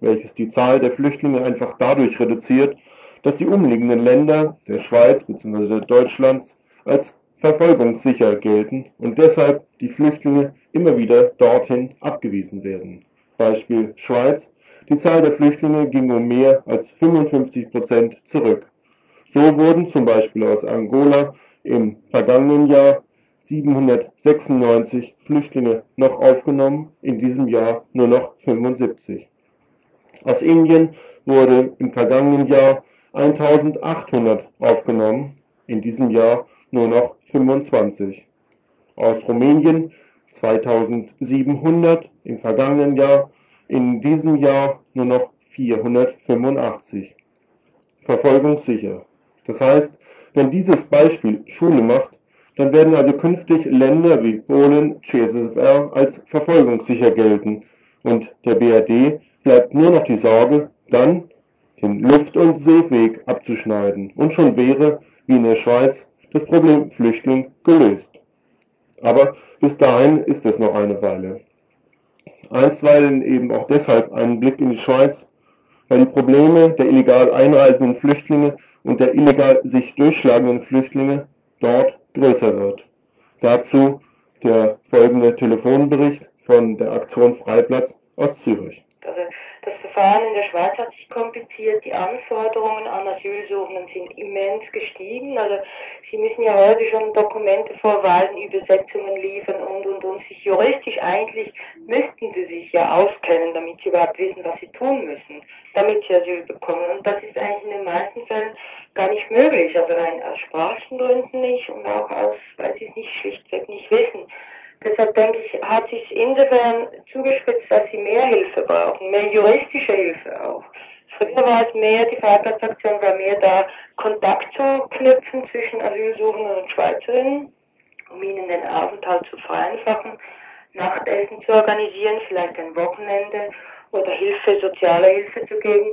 welches die Zahl der Flüchtlinge einfach dadurch reduziert, dass die umliegenden Länder der Schweiz bzw. Deutschlands als verfolgungssicher gelten und deshalb die Flüchtlinge immer wieder dorthin abgewiesen werden. Beispiel Schweiz: Die Zahl der Flüchtlinge ging um mehr als 55 Prozent zurück. So wurden zum Beispiel aus Angola im vergangenen Jahr 796 Flüchtlinge noch aufgenommen, in diesem Jahr nur noch 75. Aus Indien wurde im vergangenen Jahr 1800 aufgenommen, in diesem Jahr nur noch 25. Aus Rumänien 2700 im vergangenen Jahr, in diesem Jahr nur noch 485. Verfolgungssicher. Das heißt, wenn dieses Beispiel Schule macht, dann werden also künftig Länder wie Polen, CSSR als verfolgungssicher gelten und der BRD bleibt nur noch die Sorge, dann den Luft- und Seeweg abzuschneiden und schon wäre, wie in der Schweiz, das Problem Flüchtling gelöst. Aber bis dahin ist es noch eine Weile. Einstweilen eben auch deshalb einen Blick in die Schweiz, weil die Probleme der illegal einreisenden Flüchtlinge und der illegal sich durchschlagenden Flüchtlinge dort größer wird. Dazu der folgende Telefonbericht von der Aktion Freiplatz aus Zürich.
Also das Verfahren in der Schweiz hat sich kompliziert. Die Anforderungen an Asylsuchenden sind immens gestiegen. Also sie müssen ja heute schon Dokumente vorweisen, Übersetzungen liefern und und und. Sich juristisch eigentlich müssten sie sich ja auskennen, damit sie überhaupt wissen, was sie tun müssen, damit sie Asyl bekommen. Und das ist eigentlich in den meisten Fällen gar nicht möglich. Also rein aus sprachlichen Gründen nicht und auch aus, weil sie es nicht schlichtweg nicht wissen. Deshalb denke ich, hat sich insofern zugespitzt, dass sie mehr Hilfe brauchen, mehr juristische Hilfe auch. Früher war es mehr, die Vatertaktion war mehr da, Kontakt zu knüpfen zwischen Asylsuchenden und Schweizerinnen, um ihnen den Aufenthalt zu vereinfachen, Nachtessen zu organisieren, vielleicht ein Wochenende oder Hilfe, soziale Hilfe zu geben.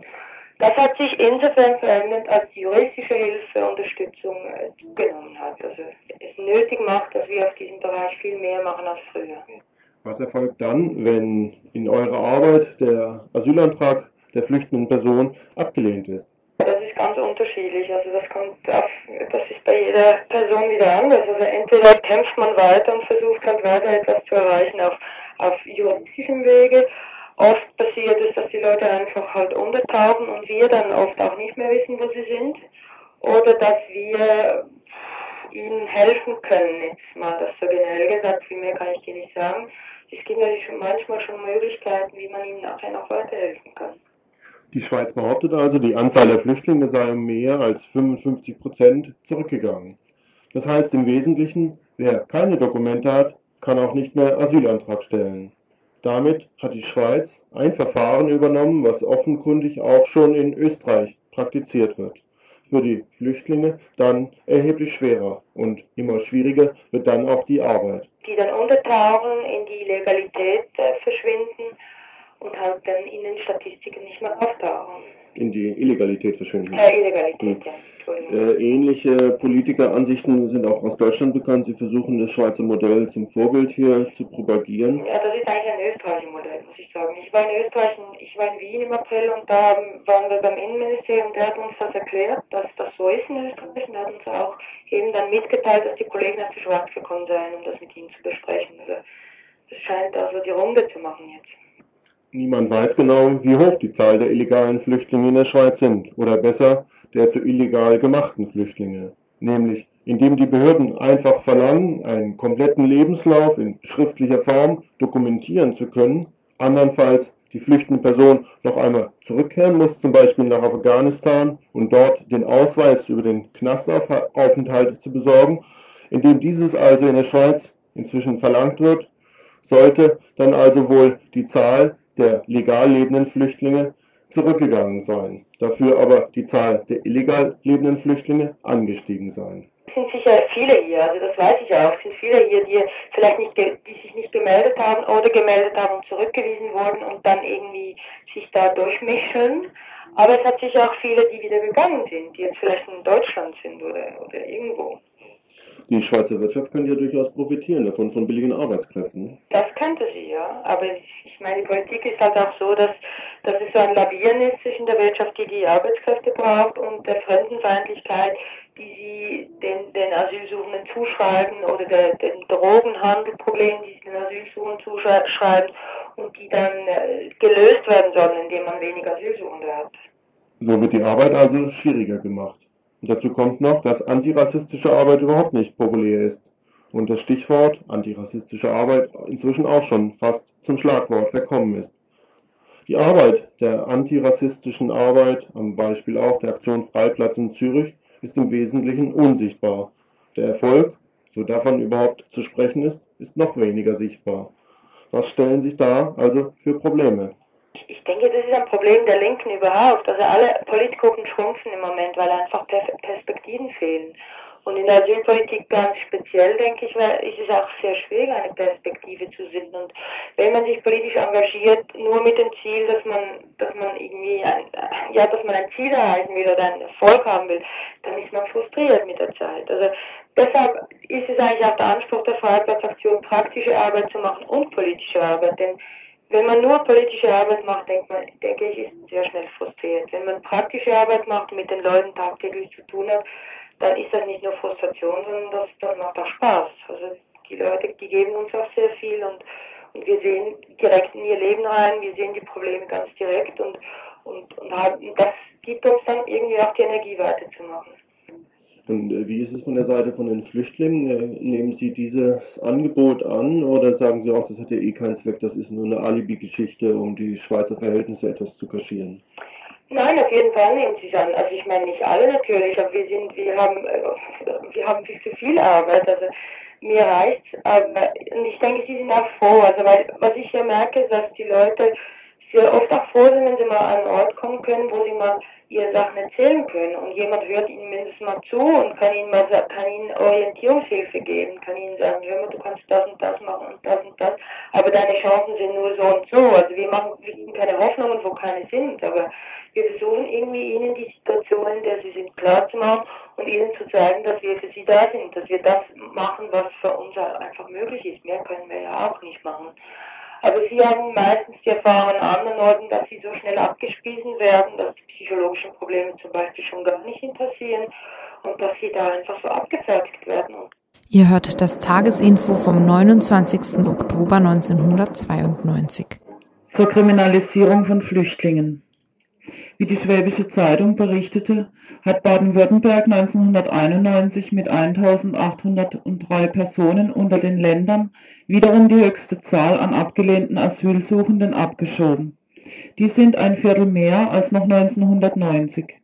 Das hat sich insofern verändert, als die juristische Hilfe Unterstützung äh, zugenommen hat. Also es nötig macht, dass wir auf diesem Bereich viel mehr machen als früher.
Was erfolgt dann, wenn in eurer Arbeit der Asylantrag der flüchtenden Person abgelehnt ist?
Das ist ganz unterschiedlich. Also das kommt auf, das ist bei jeder Person wieder anders. Also entweder kämpft man weiter und versucht halt weiter etwas zu erreichen auf, auf juristischem Wege Oft passiert es, dass die Leute einfach halt untertauchen und wir dann oft auch nicht mehr wissen, wo sie sind. Oder dass wir ihnen helfen können. Jetzt mal das so generell gesagt, viel mehr kann ich dir nicht sagen. Es gibt natürlich manchmal schon Möglichkeiten, wie man ihnen nachher noch weiterhelfen kann.
Die Schweiz behauptet also, die Anzahl der Flüchtlinge sei um mehr als 55 Prozent zurückgegangen. Das heißt im Wesentlichen, wer keine Dokumente hat, kann auch nicht mehr Asylantrag stellen. Damit hat die Schweiz ein Verfahren übernommen, was offenkundig auch schon in Österreich praktiziert wird. Für die Flüchtlinge dann erheblich schwerer und immer schwieriger wird dann auch die Arbeit.
Die dann untertauchen, in die Legalität äh, verschwinden und halt dann in den Statistiken nicht mehr auftauchen.
In die Illegalität verschwinden.
Äh, Illegalität, ja.
Äh, ähnliche Politikeransichten sind auch aus Deutschland bekannt. Sie versuchen das Schweizer Modell zum Vorbild hier zu propagieren.
Ja, das ist eigentlich ein österreichisches Modell, muss ich sagen. Ich war in Österreich, ich war in Wien im April und da waren wir beim Innenministerium, der hat uns das erklärt, dass das so ist in Österreich und hat uns auch eben dann mitgeteilt, dass die Kollegen aus der Schweiz gekommen seien, um das mit ihnen zu besprechen. Also es scheint also die Runde zu machen jetzt.
Niemand weiß genau, wie hoch die Zahl der illegalen Flüchtlinge in der Schweiz sind, oder besser, der zu illegal gemachten Flüchtlinge, nämlich indem die Behörden einfach verlangen, einen kompletten Lebenslauf in schriftlicher Form dokumentieren zu können, andernfalls die flüchtende Person noch einmal zurückkehren muss, zum Beispiel nach Afghanistan, und dort den Ausweis über den Knastaufenthalt zu besorgen, indem dieses also in der Schweiz inzwischen verlangt wird, sollte dann also wohl die Zahl der legal lebenden Flüchtlinge zurückgegangen sein, dafür aber die Zahl der illegal lebenden Flüchtlinge angestiegen sein.
Es sind sicher viele hier, also das weiß ich auch, es sind viele hier, die vielleicht nicht, die sich nicht gemeldet haben oder gemeldet haben und zurückgewiesen wurden und dann irgendwie sich da durchmischen. Aber es hat sicher auch viele, die wieder gegangen sind, die jetzt vielleicht in Deutschland sind oder, oder irgendwo.
Die Schweizer Wirtschaft könnte ja durchaus profitieren davon, von billigen Arbeitskräften.
Das könnte sie, ja. Aber ich meine, die Politik ist halt auch so, dass, dass es so ein Lavieren ist zwischen der Wirtschaft, die die Arbeitskräfte braucht, und der Fremdenfeindlichkeit, die sie den, den Asylsuchenden zuschreiben, oder der, den Drogenhandelproblemen, die sie den Asylsuchenden zuschreiben, und die dann äh, gelöst werden sollen, indem man weniger Asylsuchende hat.
So wird die Arbeit also schwieriger gemacht. Und dazu kommt noch, dass antirassistische Arbeit überhaupt nicht populär ist und das Stichwort antirassistische Arbeit inzwischen auch schon fast zum Schlagwort verkommen ist. Die Arbeit der antirassistischen Arbeit, am Beispiel auch der Aktion Freiplatz in Zürich, ist im Wesentlichen unsichtbar. Der Erfolg, so davon überhaupt zu sprechen ist, ist noch weniger sichtbar. Was stellen sich da also für Probleme?
Ich denke, das ist ein Problem der Linken überhaupt. Also alle Politgruppen schrumpfen im Moment, weil einfach Perspektiven fehlen. Und in der Asylpolitik ganz speziell, denke ich, ist es auch sehr schwer, eine Perspektive zu finden. Und wenn man sich politisch engagiert, nur mit dem Ziel, dass man, dass man irgendwie ein, ja, dass man ein Ziel erreichen will oder einen Erfolg haben will, dann ist man frustriert mit der Zeit. Also deshalb ist es eigentlich auch der Anspruch der Freiheitsaktion, praktische Arbeit zu machen und politische Arbeit. Denn wenn man nur politische Arbeit macht, denkt man, denke ich, ist sehr schnell frustriert. Wenn man praktische Arbeit macht, mit den Leuten tagtäglich zu tun hat, dann ist das nicht nur Frustration, sondern das, das macht auch Spaß. Also die Leute, die geben uns auch sehr viel und, und wir sehen direkt in ihr Leben rein, wir sehen die Probleme ganz direkt und, und, und das gibt uns dann irgendwie auch die Energie weiterzumachen.
Und äh, wie ist es von der Seite von den Flüchtlingen? Äh, nehmen Sie dieses Angebot an oder sagen Sie auch, das hat ja eh keinen Zweck, das ist nur eine Alibi-Geschichte, um die Schweizer Verhältnisse etwas zu kaschieren?
Nein, auf jeden Fall nehmen sie es an. Also ich meine nicht alle natürlich, aber wir sind, wir haben, äh, wir haben viel zu viel Arbeit. Also mir reicht's, aber und ich denke, sie sind auch froh. Also weil was ich ja merke, ist, dass die Leute sehr oft auch froh sind, wenn sie mal an einen Ort können, wo sie mal ihre Sachen erzählen können und jemand hört ihnen mindestens mal zu und kann ihnen mal kann ihnen Orientierungshilfe geben, kann ihnen sagen, hör mal, du kannst das und das machen und das und das, aber deine Chancen sind nur so und so. Also wir machen wir keine Hoffnungen, wo keine sind, aber wir versuchen irgendwie ihnen die Situation, in der sie sind, klar zu machen und ihnen zu zeigen, dass wir für sie da sind, dass wir das machen, was für uns einfach möglich ist. Mehr können wir ja auch nicht machen. Aber sie haben meistens die Erfahrung an anderen Orten, dass sie so schnell abgespiesen werden, dass die psychologischen Probleme zum Beispiel schon gar nicht interessieren und dass sie da einfach so abgefertigt werden.
Ihr hört das Tagesinfo vom 29. Oktober 1992.
Zur Kriminalisierung von Flüchtlingen. Wie die Schwäbische Zeitung berichtete, hat Baden-Württemberg 1991 mit 1803 Personen unter den Ländern wiederum die höchste Zahl an abgelehnten Asylsuchenden abgeschoben. Dies sind ein Viertel mehr als noch 1990.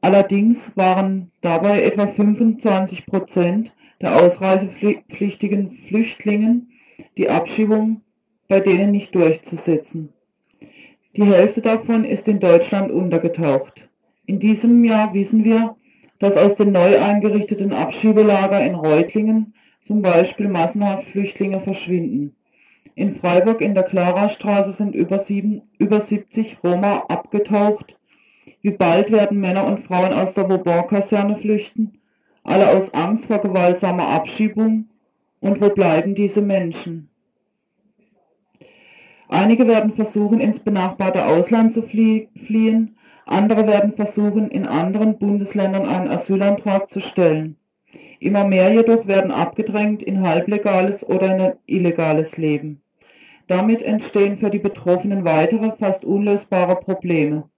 Allerdings waren dabei etwa 25 Prozent der ausreisepflichtigen Flüchtlingen die Abschiebung bei denen nicht durchzusetzen. Die Hälfte davon ist in Deutschland untergetaucht. In diesem Jahr wissen wir, dass aus den neu eingerichteten Abschiebelager in Reutlingen zum Beispiel massenhaft Flüchtlinge verschwinden. In Freiburg in der Klarastraße sind über, sieben, über 70 Roma abgetaucht. Wie bald werden Männer und Frauen aus der Vauban-Kaserne flüchten? Alle aus Angst vor gewaltsamer Abschiebung? Und wo bleiben diese Menschen? Einige werden versuchen, ins benachbarte Ausland zu fliehen, andere werden versuchen, in anderen Bundesländern einen Asylantrag zu stellen. Immer mehr jedoch werden abgedrängt in halblegales oder in ein illegales Leben. Damit entstehen für die Betroffenen weitere, fast unlösbare Probleme.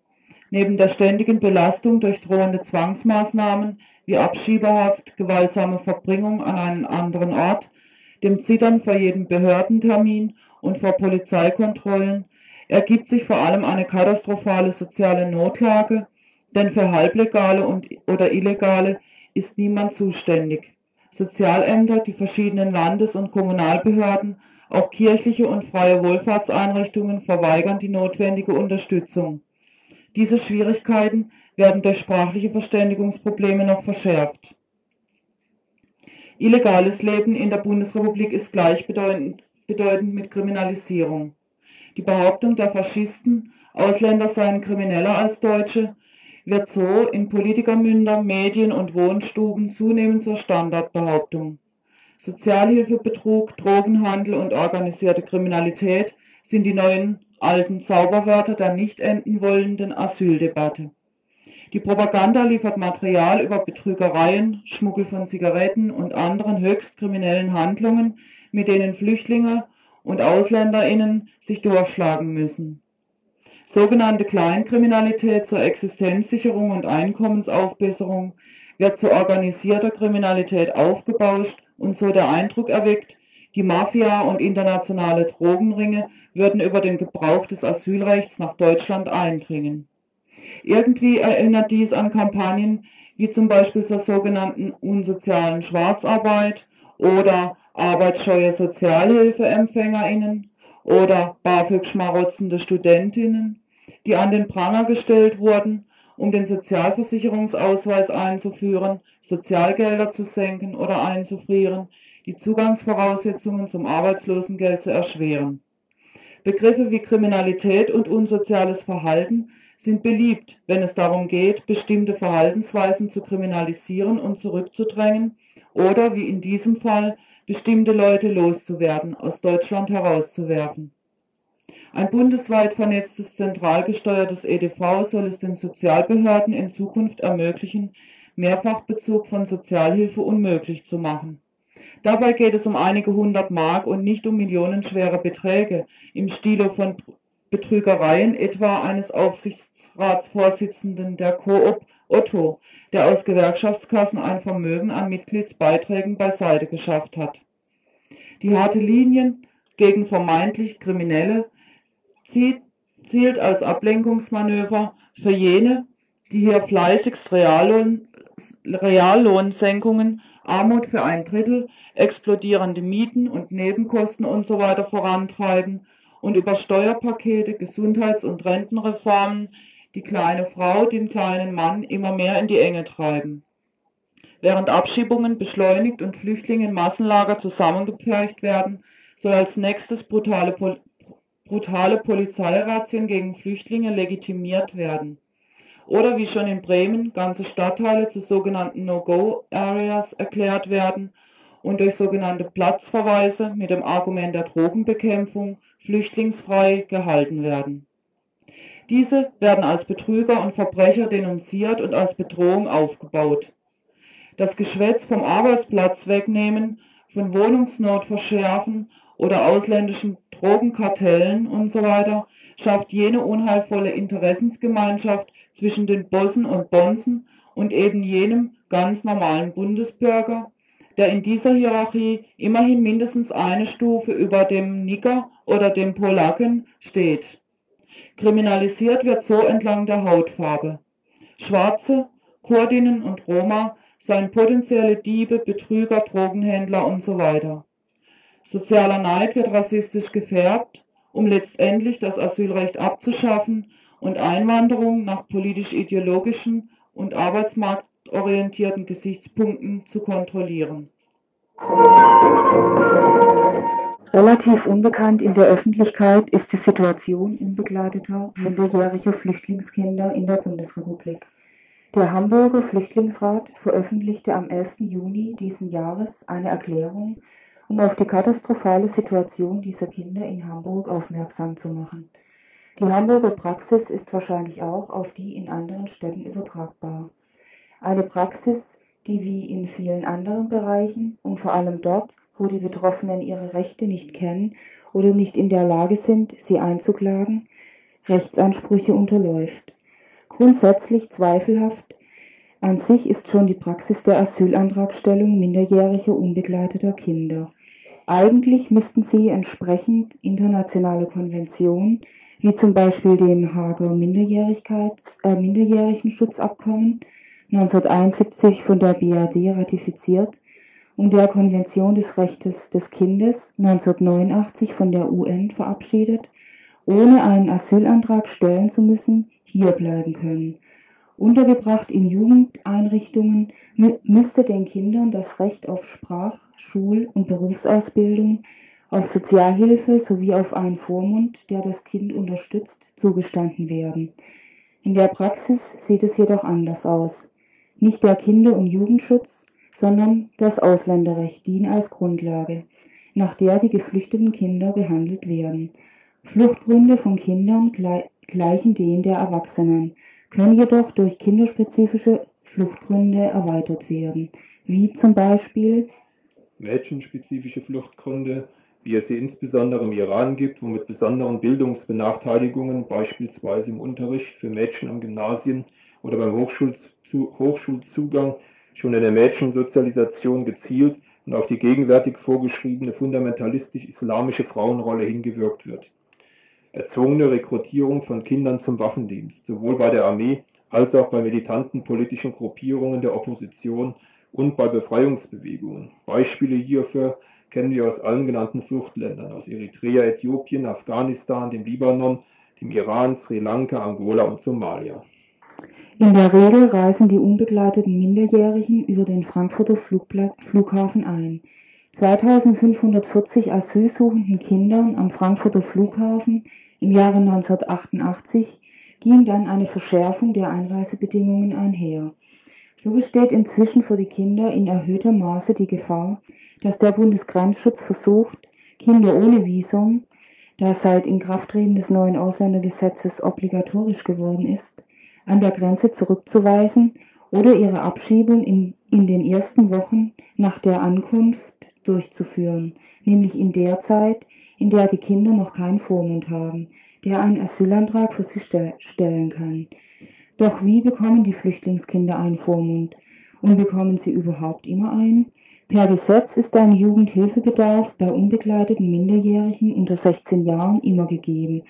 Neben der ständigen Belastung durch drohende Zwangsmaßnahmen wie Abschiebehaft, gewaltsame Verbringung an einen anderen Ort, dem Zittern vor jedem Behördentermin und vor Polizeikontrollen ergibt sich vor allem eine katastrophale soziale Notlage, denn für Halblegale und, oder Illegale ist niemand zuständig. Sozialämter, die verschiedenen Landes- und Kommunalbehörden, auch kirchliche und freie Wohlfahrtseinrichtungen verweigern die notwendige Unterstützung. Diese Schwierigkeiten werden durch sprachliche Verständigungsprobleme noch verschärft. Illegales Leben in der Bundesrepublik ist gleichbedeutend bedeutend mit Kriminalisierung. Die Behauptung der Faschisten, Ausländer seien krimineller als Deutsche, wird so in Politikermünder, Medien und Wohnstuben zunehmend zur Standardbehauptung. Sozialhilfebetrug, Drogenhandel und organisierte Kriminalität sind die neuen alten Zauberwörter der nicht enden wollenden Asyldebatte. Die Propaganda liefert Material über Betrügereien, Schmuggel von Zigaretten und anderen höchst kriminellen Handlungen mit denen Flüchtlinge und AusländerInnen sich durchschlagen müssen. Sogenannte Kleinkriminalität zur Existenzsicherung und Einkommensaufbesserung wird zu organisierter Kriminalität aufgebauscht und so der Eindruck erweckt, die Mafia und internationale Drogenringe würden über den Gebrauch des Asylrechts nach Deutschland eindringen. Irgendwie erinnert dies an Kampagnen wie zum Beispiel zur sogenannten unsozialen Schwarzarbeit oder arbeitsscheue SozialhilfeempfängerInnen oder BAföG-schmarotzende Studentinnen, die an den Pranger gestellt wurden, um den Sozialversicherungsausweis einzuführen, Sozialgelder zu senken oder einzufrieren, die Zugangsvoraussetzungen zum Arbeitslosengeld zu erschweren. Begriffe wie Kriminalität und unsoziales Verhalten sind beliebt, wenn es darum geht, bestimmte Verhaltensweisen zu kriminalisieren und zurückzudrängen oder, wie in diesem Fall, bestimmte Leute loszuwerden, aus Deutschland herauszuwerfen. Ein bundesweit vernetztes zentral gesteuertes EDV soll es den Sozialbehörden in Zukunft ermöglichen, Mehrfachbezug von Sozialhilfe unmöglich zu machen. Dabei geht es um einige hundert Mark und nicht um millionenschwere Beträge im Stile von Betrügereien etwa eines Aufsichtsratsvorsitzenden der Coop Otto, der aus Gewerkschaftskassen ein Vermögen an Mitgliedsbeiträgen beiseite geschafft hat. Die harte Linien gegen vermeintlich Kriminelle zielt als Ablenkungsmanöver für jene, die hier fleißigst Reallohn, Reallohnsenkungen, Armut für ein Drittel, explodierende Mieten und Nebenkosten usw. So vorantreiben und über Steuerpakete, Gesundheits- und Rentenreformen die kleine Frau, den kleinen Mann immer mehr in die Enge treiben. Während Abschiebungen beschleunigt und Flüchtlinge in Massenlager zusammengepfercht werden, soll als nächstes brutale, Pol brutale Polizeirazzien gegen Flüchtlinge legitimiert werden. Oder wie schon in Bremen ganze Stadtteile zu sogenannten No-Go-Areas erklärt werden und durch sogenannte Platzverweise mit dem Argument der Drogenbekämpfung flüchtlingsfrei gehalten werden. Diese werden als Betrüger und Verbrecher denunziert und als Bedrohung aufgebaut. Das Geschwätz vom Arbeitsplatz wegnehmen, von Wohnungsnot verschärfen oder ausländischen Drogenkartellen usw. Schafft jene unheilvolle Interessensgemeinschaft zwischen den Bossen und Bonzen und eben jenem ganz normalen Bundesbürger, der in dieser Hierarchie immerhin mindestens eine Stufe über dem Nigger oder dem Polacken steht. Kriminalisiert wird so entlang der Hautfarbe. Schwarze, Kurdinnen und Roma seien potenzielle Diebe, Betrüger, Drogenhändler usw. So Sozialer Neid wird rassistisch gefärbt, um letztendlich das Asylrecht abzuschaffen und Einwanderung nach politisch-ideologischen und arbeitsmarktorientierten Gesichtspunkten zu kontrollieren.
Relativ unbekannt in der Öffentlichkeit ist die Situation unbegleiteter minderjähriger Flüchtlingskinder in der Bundesrepublik. Der Hamburger Flüchtlingsrat veröffentlichte am 11. Juni diesen Jahres eine Erklärung, um auf die katastrophale Situation dieser Kinder in Hamburg aufmerksam zu machen. Die Hamburger Praxis ist wahrscheinlich auch auf die in anderen Städten übertragbar. Eine Praxis, die wie in vielen anderen Bereichen und vor allem dort, wo die Betroffenen ihre Rechte nicht kennen oder nicht in der Lage sind, sie einzuklagen, Rechtsansprüche unterläuft. Grundsätzlich zweifelhaft an sich ist schon die Praxis der Asylantragstellung minderjähriger unbegleiteter Kinder. Eigentlich müssten sie entsprechend internationale Konventionen, wie zum Beispiel dem Hager Minderjährigkeits, äh, Minderjährigenschutzabkommen 1971 von der BRD ratifiziert und der Konvention des Rechtes des Kindes 1989 von der UN verabschiedet, ohne einen Asylantrag stellen zu müssen, hier bleiben können. Untergebracht in Jugendeinrichtungen müsste den Kindern das Recht auf Sprach-, Schul- und Berufsausbildung, auf Sozialhilfe sowie auf einen Vormund, der das Kind unterstützt, zugestanden werden. In der Praxis sieht es jedoch anders aus. Nicht der Kinder- und Jugendschutz, sondern das Ausländerrecht dient als Grundlage, nach der die geflüchteten Kinder behandelt werden. Fluchtgründe von Kindern gleichen denen der Erwachsenen, können jedoch durch kinderspezifische Fluchtgründe erweitert werden, wie zum Beispiel
mädchenspezifische Fluchtgründe, wie es sie insbesondere im Iran gibt, wo mit besonderen Bildungsbenachteiligungen, beispielsweise im Unterricht für Mädchen am Gymnasien oder beim Hochschulzugang schon in der Mädchensozialisation gezielt und auf die gegenwärtig vorgeschriebene fundamentalistisch-islamische Frauenrolle hingewirkt wird. Erzwungene Rekrutierung von Kindern zum Waffendienst, sowohl bei der Armee als auch bei militanten politischen Gruppierungen der Opposition und bei Befreiungsbewegungen. Beispiele hierfür kennen wir aus allen genannten Fluchtländern, aus Eritrea, Äthiopien, Afghanistan, dem Libanon, dem Iran, Sri Lanka, Angola und Somalia.
In der Regel reisen die unbegleiteten Minderjährigen über den Frankfurter Flughafen ein. 2540 asylsuchenden Kindern am Frankfurter Flughafen im Jahre 1988 ging dann eine Verschärfung der Einreisebedingungen einher. So besteht inzwischen für die Kinder in erhöhtem Maße die Gefahr, dass der Bundesgrenzschutz versucht, Kinder ohne Visum, da seit Inkrafttreten des neuen Ausländergesetzes obligatorisch geworden ist, an der Grenze zurückzuweisen oder ihre Abschiebung in, in den ersten Wochen nach der Ankunft durchzuführen, nämlich in der Zeit, in der die Kinder noch keinen Vormund haben, der einen Asylantrag für sie stellen kann. Doch wie bekommen die Flüchtlingskinder einen Vormund? Und bekommen sie überhaupt immer einen? Per Gesetz ist ein Jugendhilfebedarf bei unbegleiteten Minderjährigen unter 16 Jahren immer gegeben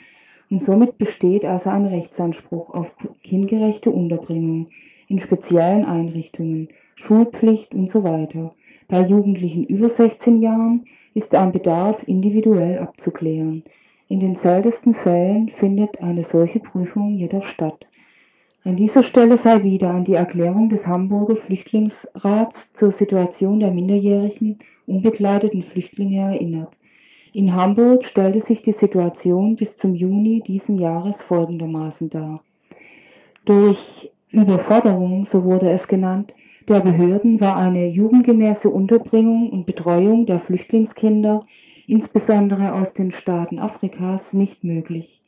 und somit besteht also ein Rechtsanspruch auf kindgerechte Unterbringung in speziellen Einrichtungen, Schulpflicht und so weiter. Bei Jugendlichen über 16 Jahren ist ein Bedarf individuell abzuklären. In den seltensten Fällen findet eine solche Prüfung jedoch statt. An dieser Stelle sei wieder an die Erklärung des Hamburger Flüchtlingsrats zur Situation der minderjährigen unbegleiteten Flüchtlinge erinnert. In Hamburg stellte sich die Situation bis zum Juni diesen Jahres folgendermaßen dar. Durch Überforderung, so wurde es genannt, der Behörden war eine jugendgemäße Unterbringung und Betreuung der Flüchtlingskinder, insbesondere aus den Staaten Afrikas, nicht möglich.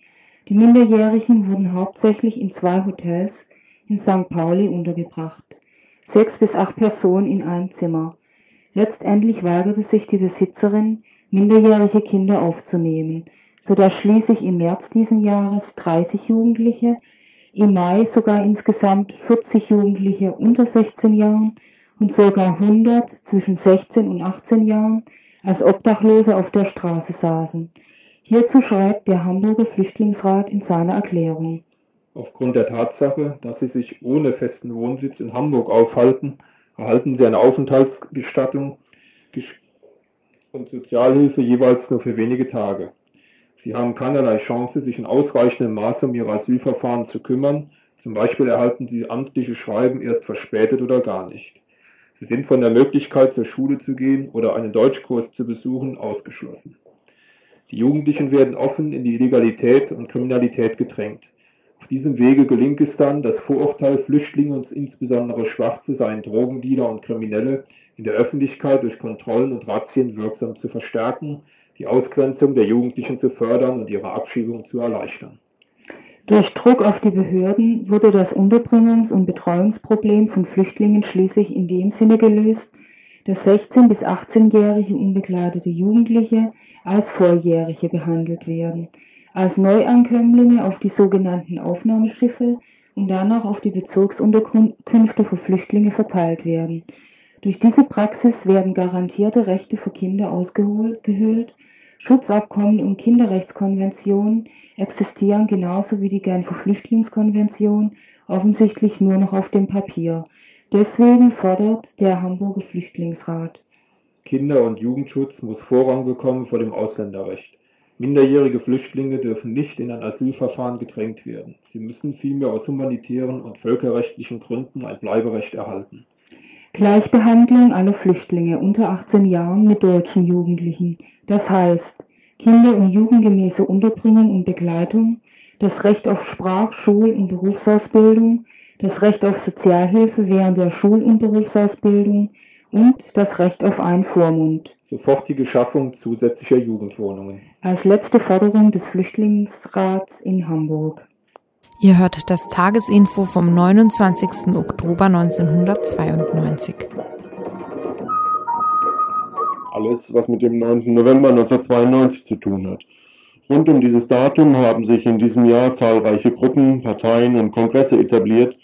Die Minderjährigen wurden hauptsächlich in zwei Hotels in St. Pauli untergebracht. Sechs bis acht Personen in einem Zimmer. Letztendlich weigerte sich die Besitzerin, minderjährige Kinder aufzunehmen, so dass schließlich im März diesen Jahres 30 Jugendliche, im Mai sogar insgesamt 40 Jugendliche unter 16 Jahren und sogar 100 zwischen 16 und 18 Jahren als Obdachlose auf der Straße saßen. Hierzu schreibt der Hamburger Flüchtlingsrat in seiner Erklärung.
Aufgrund der Tatsache, dass sie sich ohne festen Wohnsitz in Hamburg aufhalten, erhalten sie eine Aufenthaltsgestattung und Sozialhilfe jeweils nur für wenige Tage. Sie haben keinerlei Chance, sich in ausreichendem Maße um ihre Asylverfahren zu kümmern. Zum Beispiel erhalten sie amtliche Schreiben erst verspätet oder gar nicht. Sie sind von der Möglichkeit, zur Schule zu gehen oder einen Deutschkurs zu besuchen, ausgeschlossen. Die Jugendlichen werden offen in die Illegalität und Kriminalität gedrängt. Auf diesem Wege gelingt es dann, das Vorurteil, Flüchtlinge und insbesondere Schwarze seien Drogendealer und Kriminelle, in der Öffentlichkeit durch Kontrollen und Razzien wirksam zu verstärken, die Ausgrenzung der Jugendlichen zu fördern und ihre Abschiebung zu erleichtern.
Durch Druck auf die Behörden wurde das Unterbringungs- und Betreuungsproblem von Flüchtlingen schließlich in dem Sinne gelöst, dass 16- bis 18-jährige unbegleitete Jugendliche als Volljährige behandelt werden, als Neuankömmlinge auf die sogenannten Aufnahmeschiffe und danach auf die Bezirksunterkünfte für Flüchtlinge verteilt werden. Durch diese Praxis werden garantierte Rechte für Kinder ausgehöhlt, Schutzabkommen und Kinderrechtskonventionen existieren genauso wie die Genfer Flüchtlingskonvention offensichtlich nur noch auf dem Papier. Deswegen fordert der Hamburger Flüchtlingsrat.
Kinder- und Jugendschutz muss Vorrang bekommen vor dem Ausländerrecht. Minderjährige Flüchtlinge dürfen nicht in ein Asylverfahren gedrängt werden. Sie müssen vielmehr aus humanitären und völkerrechtlichen Gründen ein Bleiberecht erhalten.
Gleichbehandlung aller Flüchtlinge unter 18 Jahren mit deutschen Jugendlichen, das heißt Kinder- und jugendgemäße Unterbringung und Begleitung, das Recht auf Sprach-, Schul- und Berufsausbildung, das Recht auf Sozialhilfe während der Schul- und Berufsausbildung und das Recht auf einen Vormund.
Sofortige Schaffung zusätzlicher Jugendwohnungen.
Als letzte Forderung des Flüchtlingsrats in Hamburg.
Ihr hört das Tagesinfo vom 29. Oktober 1992.
Alles, was mit dem 9. November 1992 zu tun hat. Rund um dieses Datum haben sich in diesem Jahr zahlreiche Gruppen, Parteien und Kongresse etabliert,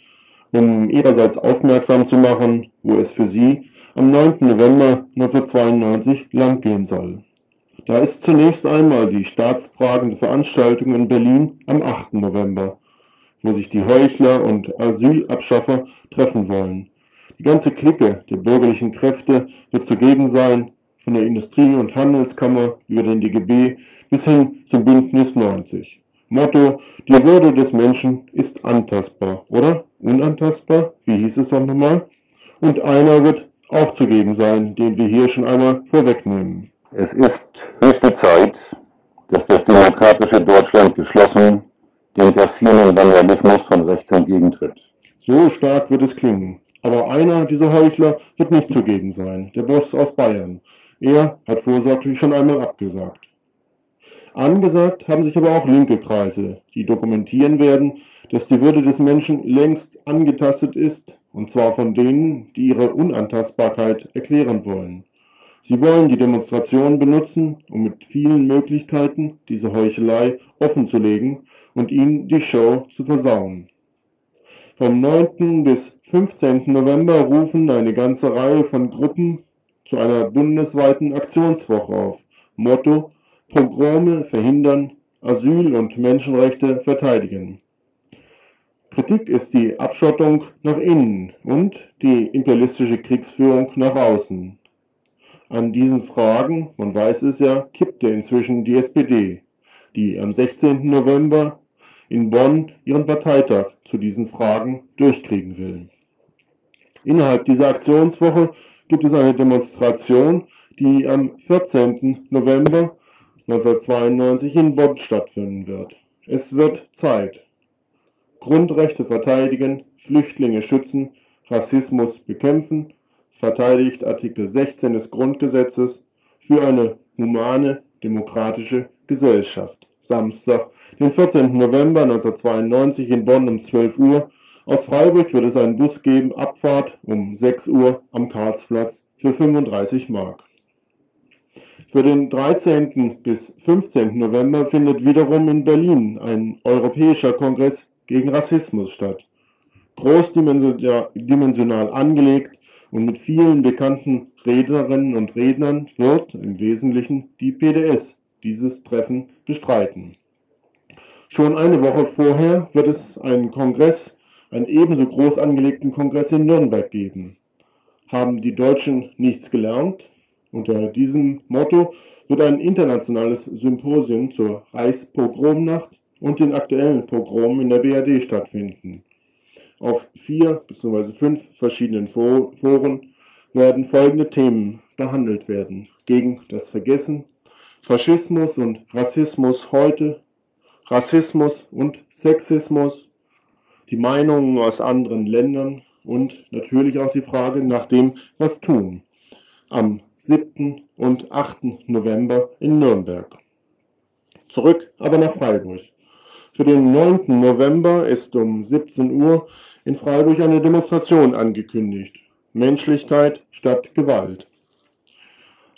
um ihrerseits aufmerksam zu machen, wo es für sie am 9. November 1992 langgehen soll. Da ist zunächst einmal die staatstragende Veranstaltung in Berlin am 8. November, wo sich die Heuchler und Asylabschaffer treffen wollen. Die ganze Clique der bürgerlichen Kräfte wird zugegen sein, von der Industrie- und Handelskammer über den DGB bis hin zum Bündnis 90. Motto, die Würde des Menschen ist antastbar, oder? Unantastbar? Wie hieß es doch nochmal? Und einer wird auch zugegen sein, den wir hier schon einmal vorwegnehmen.
Es ist höchste Zeit, dass das demokratische Deutschland geschlossen dem grassierenden Vandalismus von rechts entgegentritt.
So stark wird es klingen. Aber einer dieser Heuchler wird nicht zugegen sein, der Boss aus Bayern. Er hat vorsorglich schon einmal abgesagt. Angesagt haben sich aber auch linke Kreise, die dokumentieren werden, dass die Würde des Menschen längst angetastet ist, und zwar von denen, die ihre Unantastbarkeit erklären wollen. Sie wollen die Demonstration benutzen, um mit vielen Möglichkeiten diese Heuchelei offenzulegen und ihnen die Show zu versauen. Vom 9. bis 15. November rufen eine ganze Reihe von Gruppen zu einer bundesweiten Aktionswoche auf. Motto Pogrome verhindern, Asyl und Menschenrechte verteidigen. Kritik ist die Abschottung nach innen und die imperialistische Kriegsführung nach außen. An diesen Fragen, man weiß es ja, kippte inzwischen die SPD, die am 16. November in Bonn ihren Parteitag zu diesen Fragen durchkriegen will. Innerhalb dieser Aktionswoche gibt es eine Demonstration, die am 14. November 1992 in Bonn stattfinden wird. Es wird Zeit. Grundrechte verteidigen, Flüchtlinge schützen, Rassismus bekämpfen, verteidigt Artikel 16 des Grundgesetzes für eine humane, demokratische Gesellschaft. Samstag, den 14. November 1992 in Bonn um 12 Uhr aus Freiburg wird es einen Bus geben, Abfahrt um 6 Uhr am Karlsplatz für 35 Mark. Für den 13. bis 15. November findet wiederum in Berlin ein europäischer Kongress gegen Rassismus statt. Großdimensional angelegt und mit vielen bekannten Rednerinnen und Rednern wird im Wesentlichen die PDS dieses Treffen bestreiten. Schon eine Woche vorher wird es einen Kongress einen ebenso groß angelegten Kongress in Nürnberg geben. Haben die Deutschen nichts gelernt? Unter diesem Motto wird ein internationales Symposium zur Reichspogromnacht und den aktuellen Pogromen in der BRD stattfinden. Auf vier bzw. fünf verschiedenen Foren werden folgende Themen behandelt werden. Gegen das Vergessen, Faschismus und Rassismus heute, Rassismus und Sexismus, die Meinungen aus anderen Ländern und natürlich auch die Frage nach dem, was tun. Am 7. und 8. November in Nürnberg. Zurück aber nach Freiburg. Für den 9. November ist um 17 Uhr in Freiburg eine Demonstration angekündigt. Menschlichkeit statt Gewalt.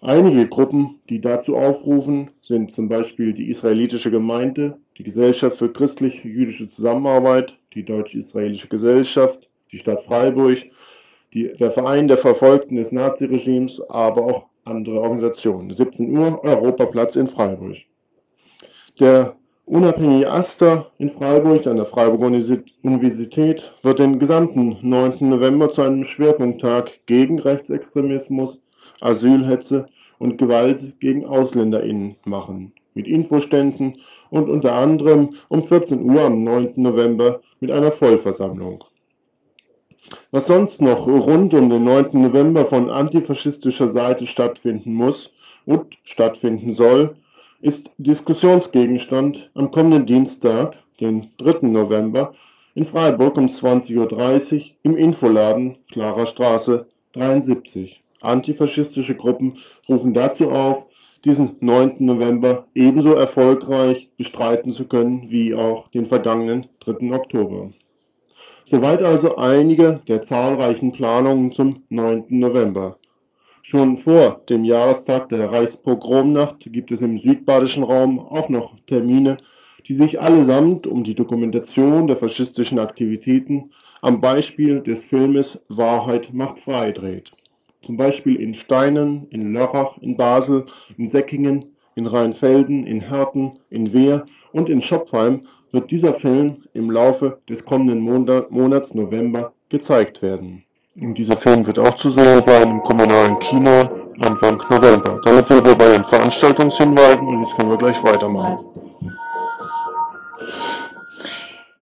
Einige Gruppen, die dazu aufrufen, sind zum Beispiel die israelitische Gemeinde, die Gesellschaft für christlich-jüdische Zusammenarbeit, die Deutsch-Israelische Gesellschaft, die Stadt Freiburg, die, der Verein der Verfolgten des Naziregimes, aber auch andere Organisationen. 17 Uhr, Europaplatz in Freiburg. Der unabhängige Aster in Freiburg an der Freiburger Universität wird den gesamten 9. November zu einem Schwerpunkttag gegen Rechtsextremismus, Asylhetze und Gewalt gegen AusländerInnen machen. Mit Infoständen und unter anderem um 14 Uhr am 9. November mit einer Vollversammlung. Was sonst noch rund um den 9. November von antifaschistischer Seite stattfinden muss und stattfinden soll, ist Diskussionsgegenstand am kommenden Dienstag, den 3. November, in Freiburg um 20.30 Uhr im Infoladen Klarer Straße 73. Antifaschistische Gruppen rufen dazu auf, diesen 9. November ebenso erfolgreich bestreiten zu können wie auch den vergangenen 3. Oktober. Soweit also einige der zahlreichen Planungen zum 9. November. Schon vor dem Jahrestag der Reichspogromnacht gibt es im südbadischen Raum auch noch Termine, die sich allesamt um die Dokumentation der faschistischen Aktivitäten am Beispiel des Filmes Wahrheit macht frei dreht. Zum Beispiel in Steinen, in Lörrach, in Basel, in Säckingen, in Rheinfelden, in Herten, in Wehr und in Schopfheim wird dieser Film im Laufe des kommenden Monats November gezeigt werden. Und dieser Film wird auch zu sehen sein im kommunalen Kino Anfang November. Damit sind wir bei den Veranstaltungshinweisen und jetzt können wir gleich weitermachen.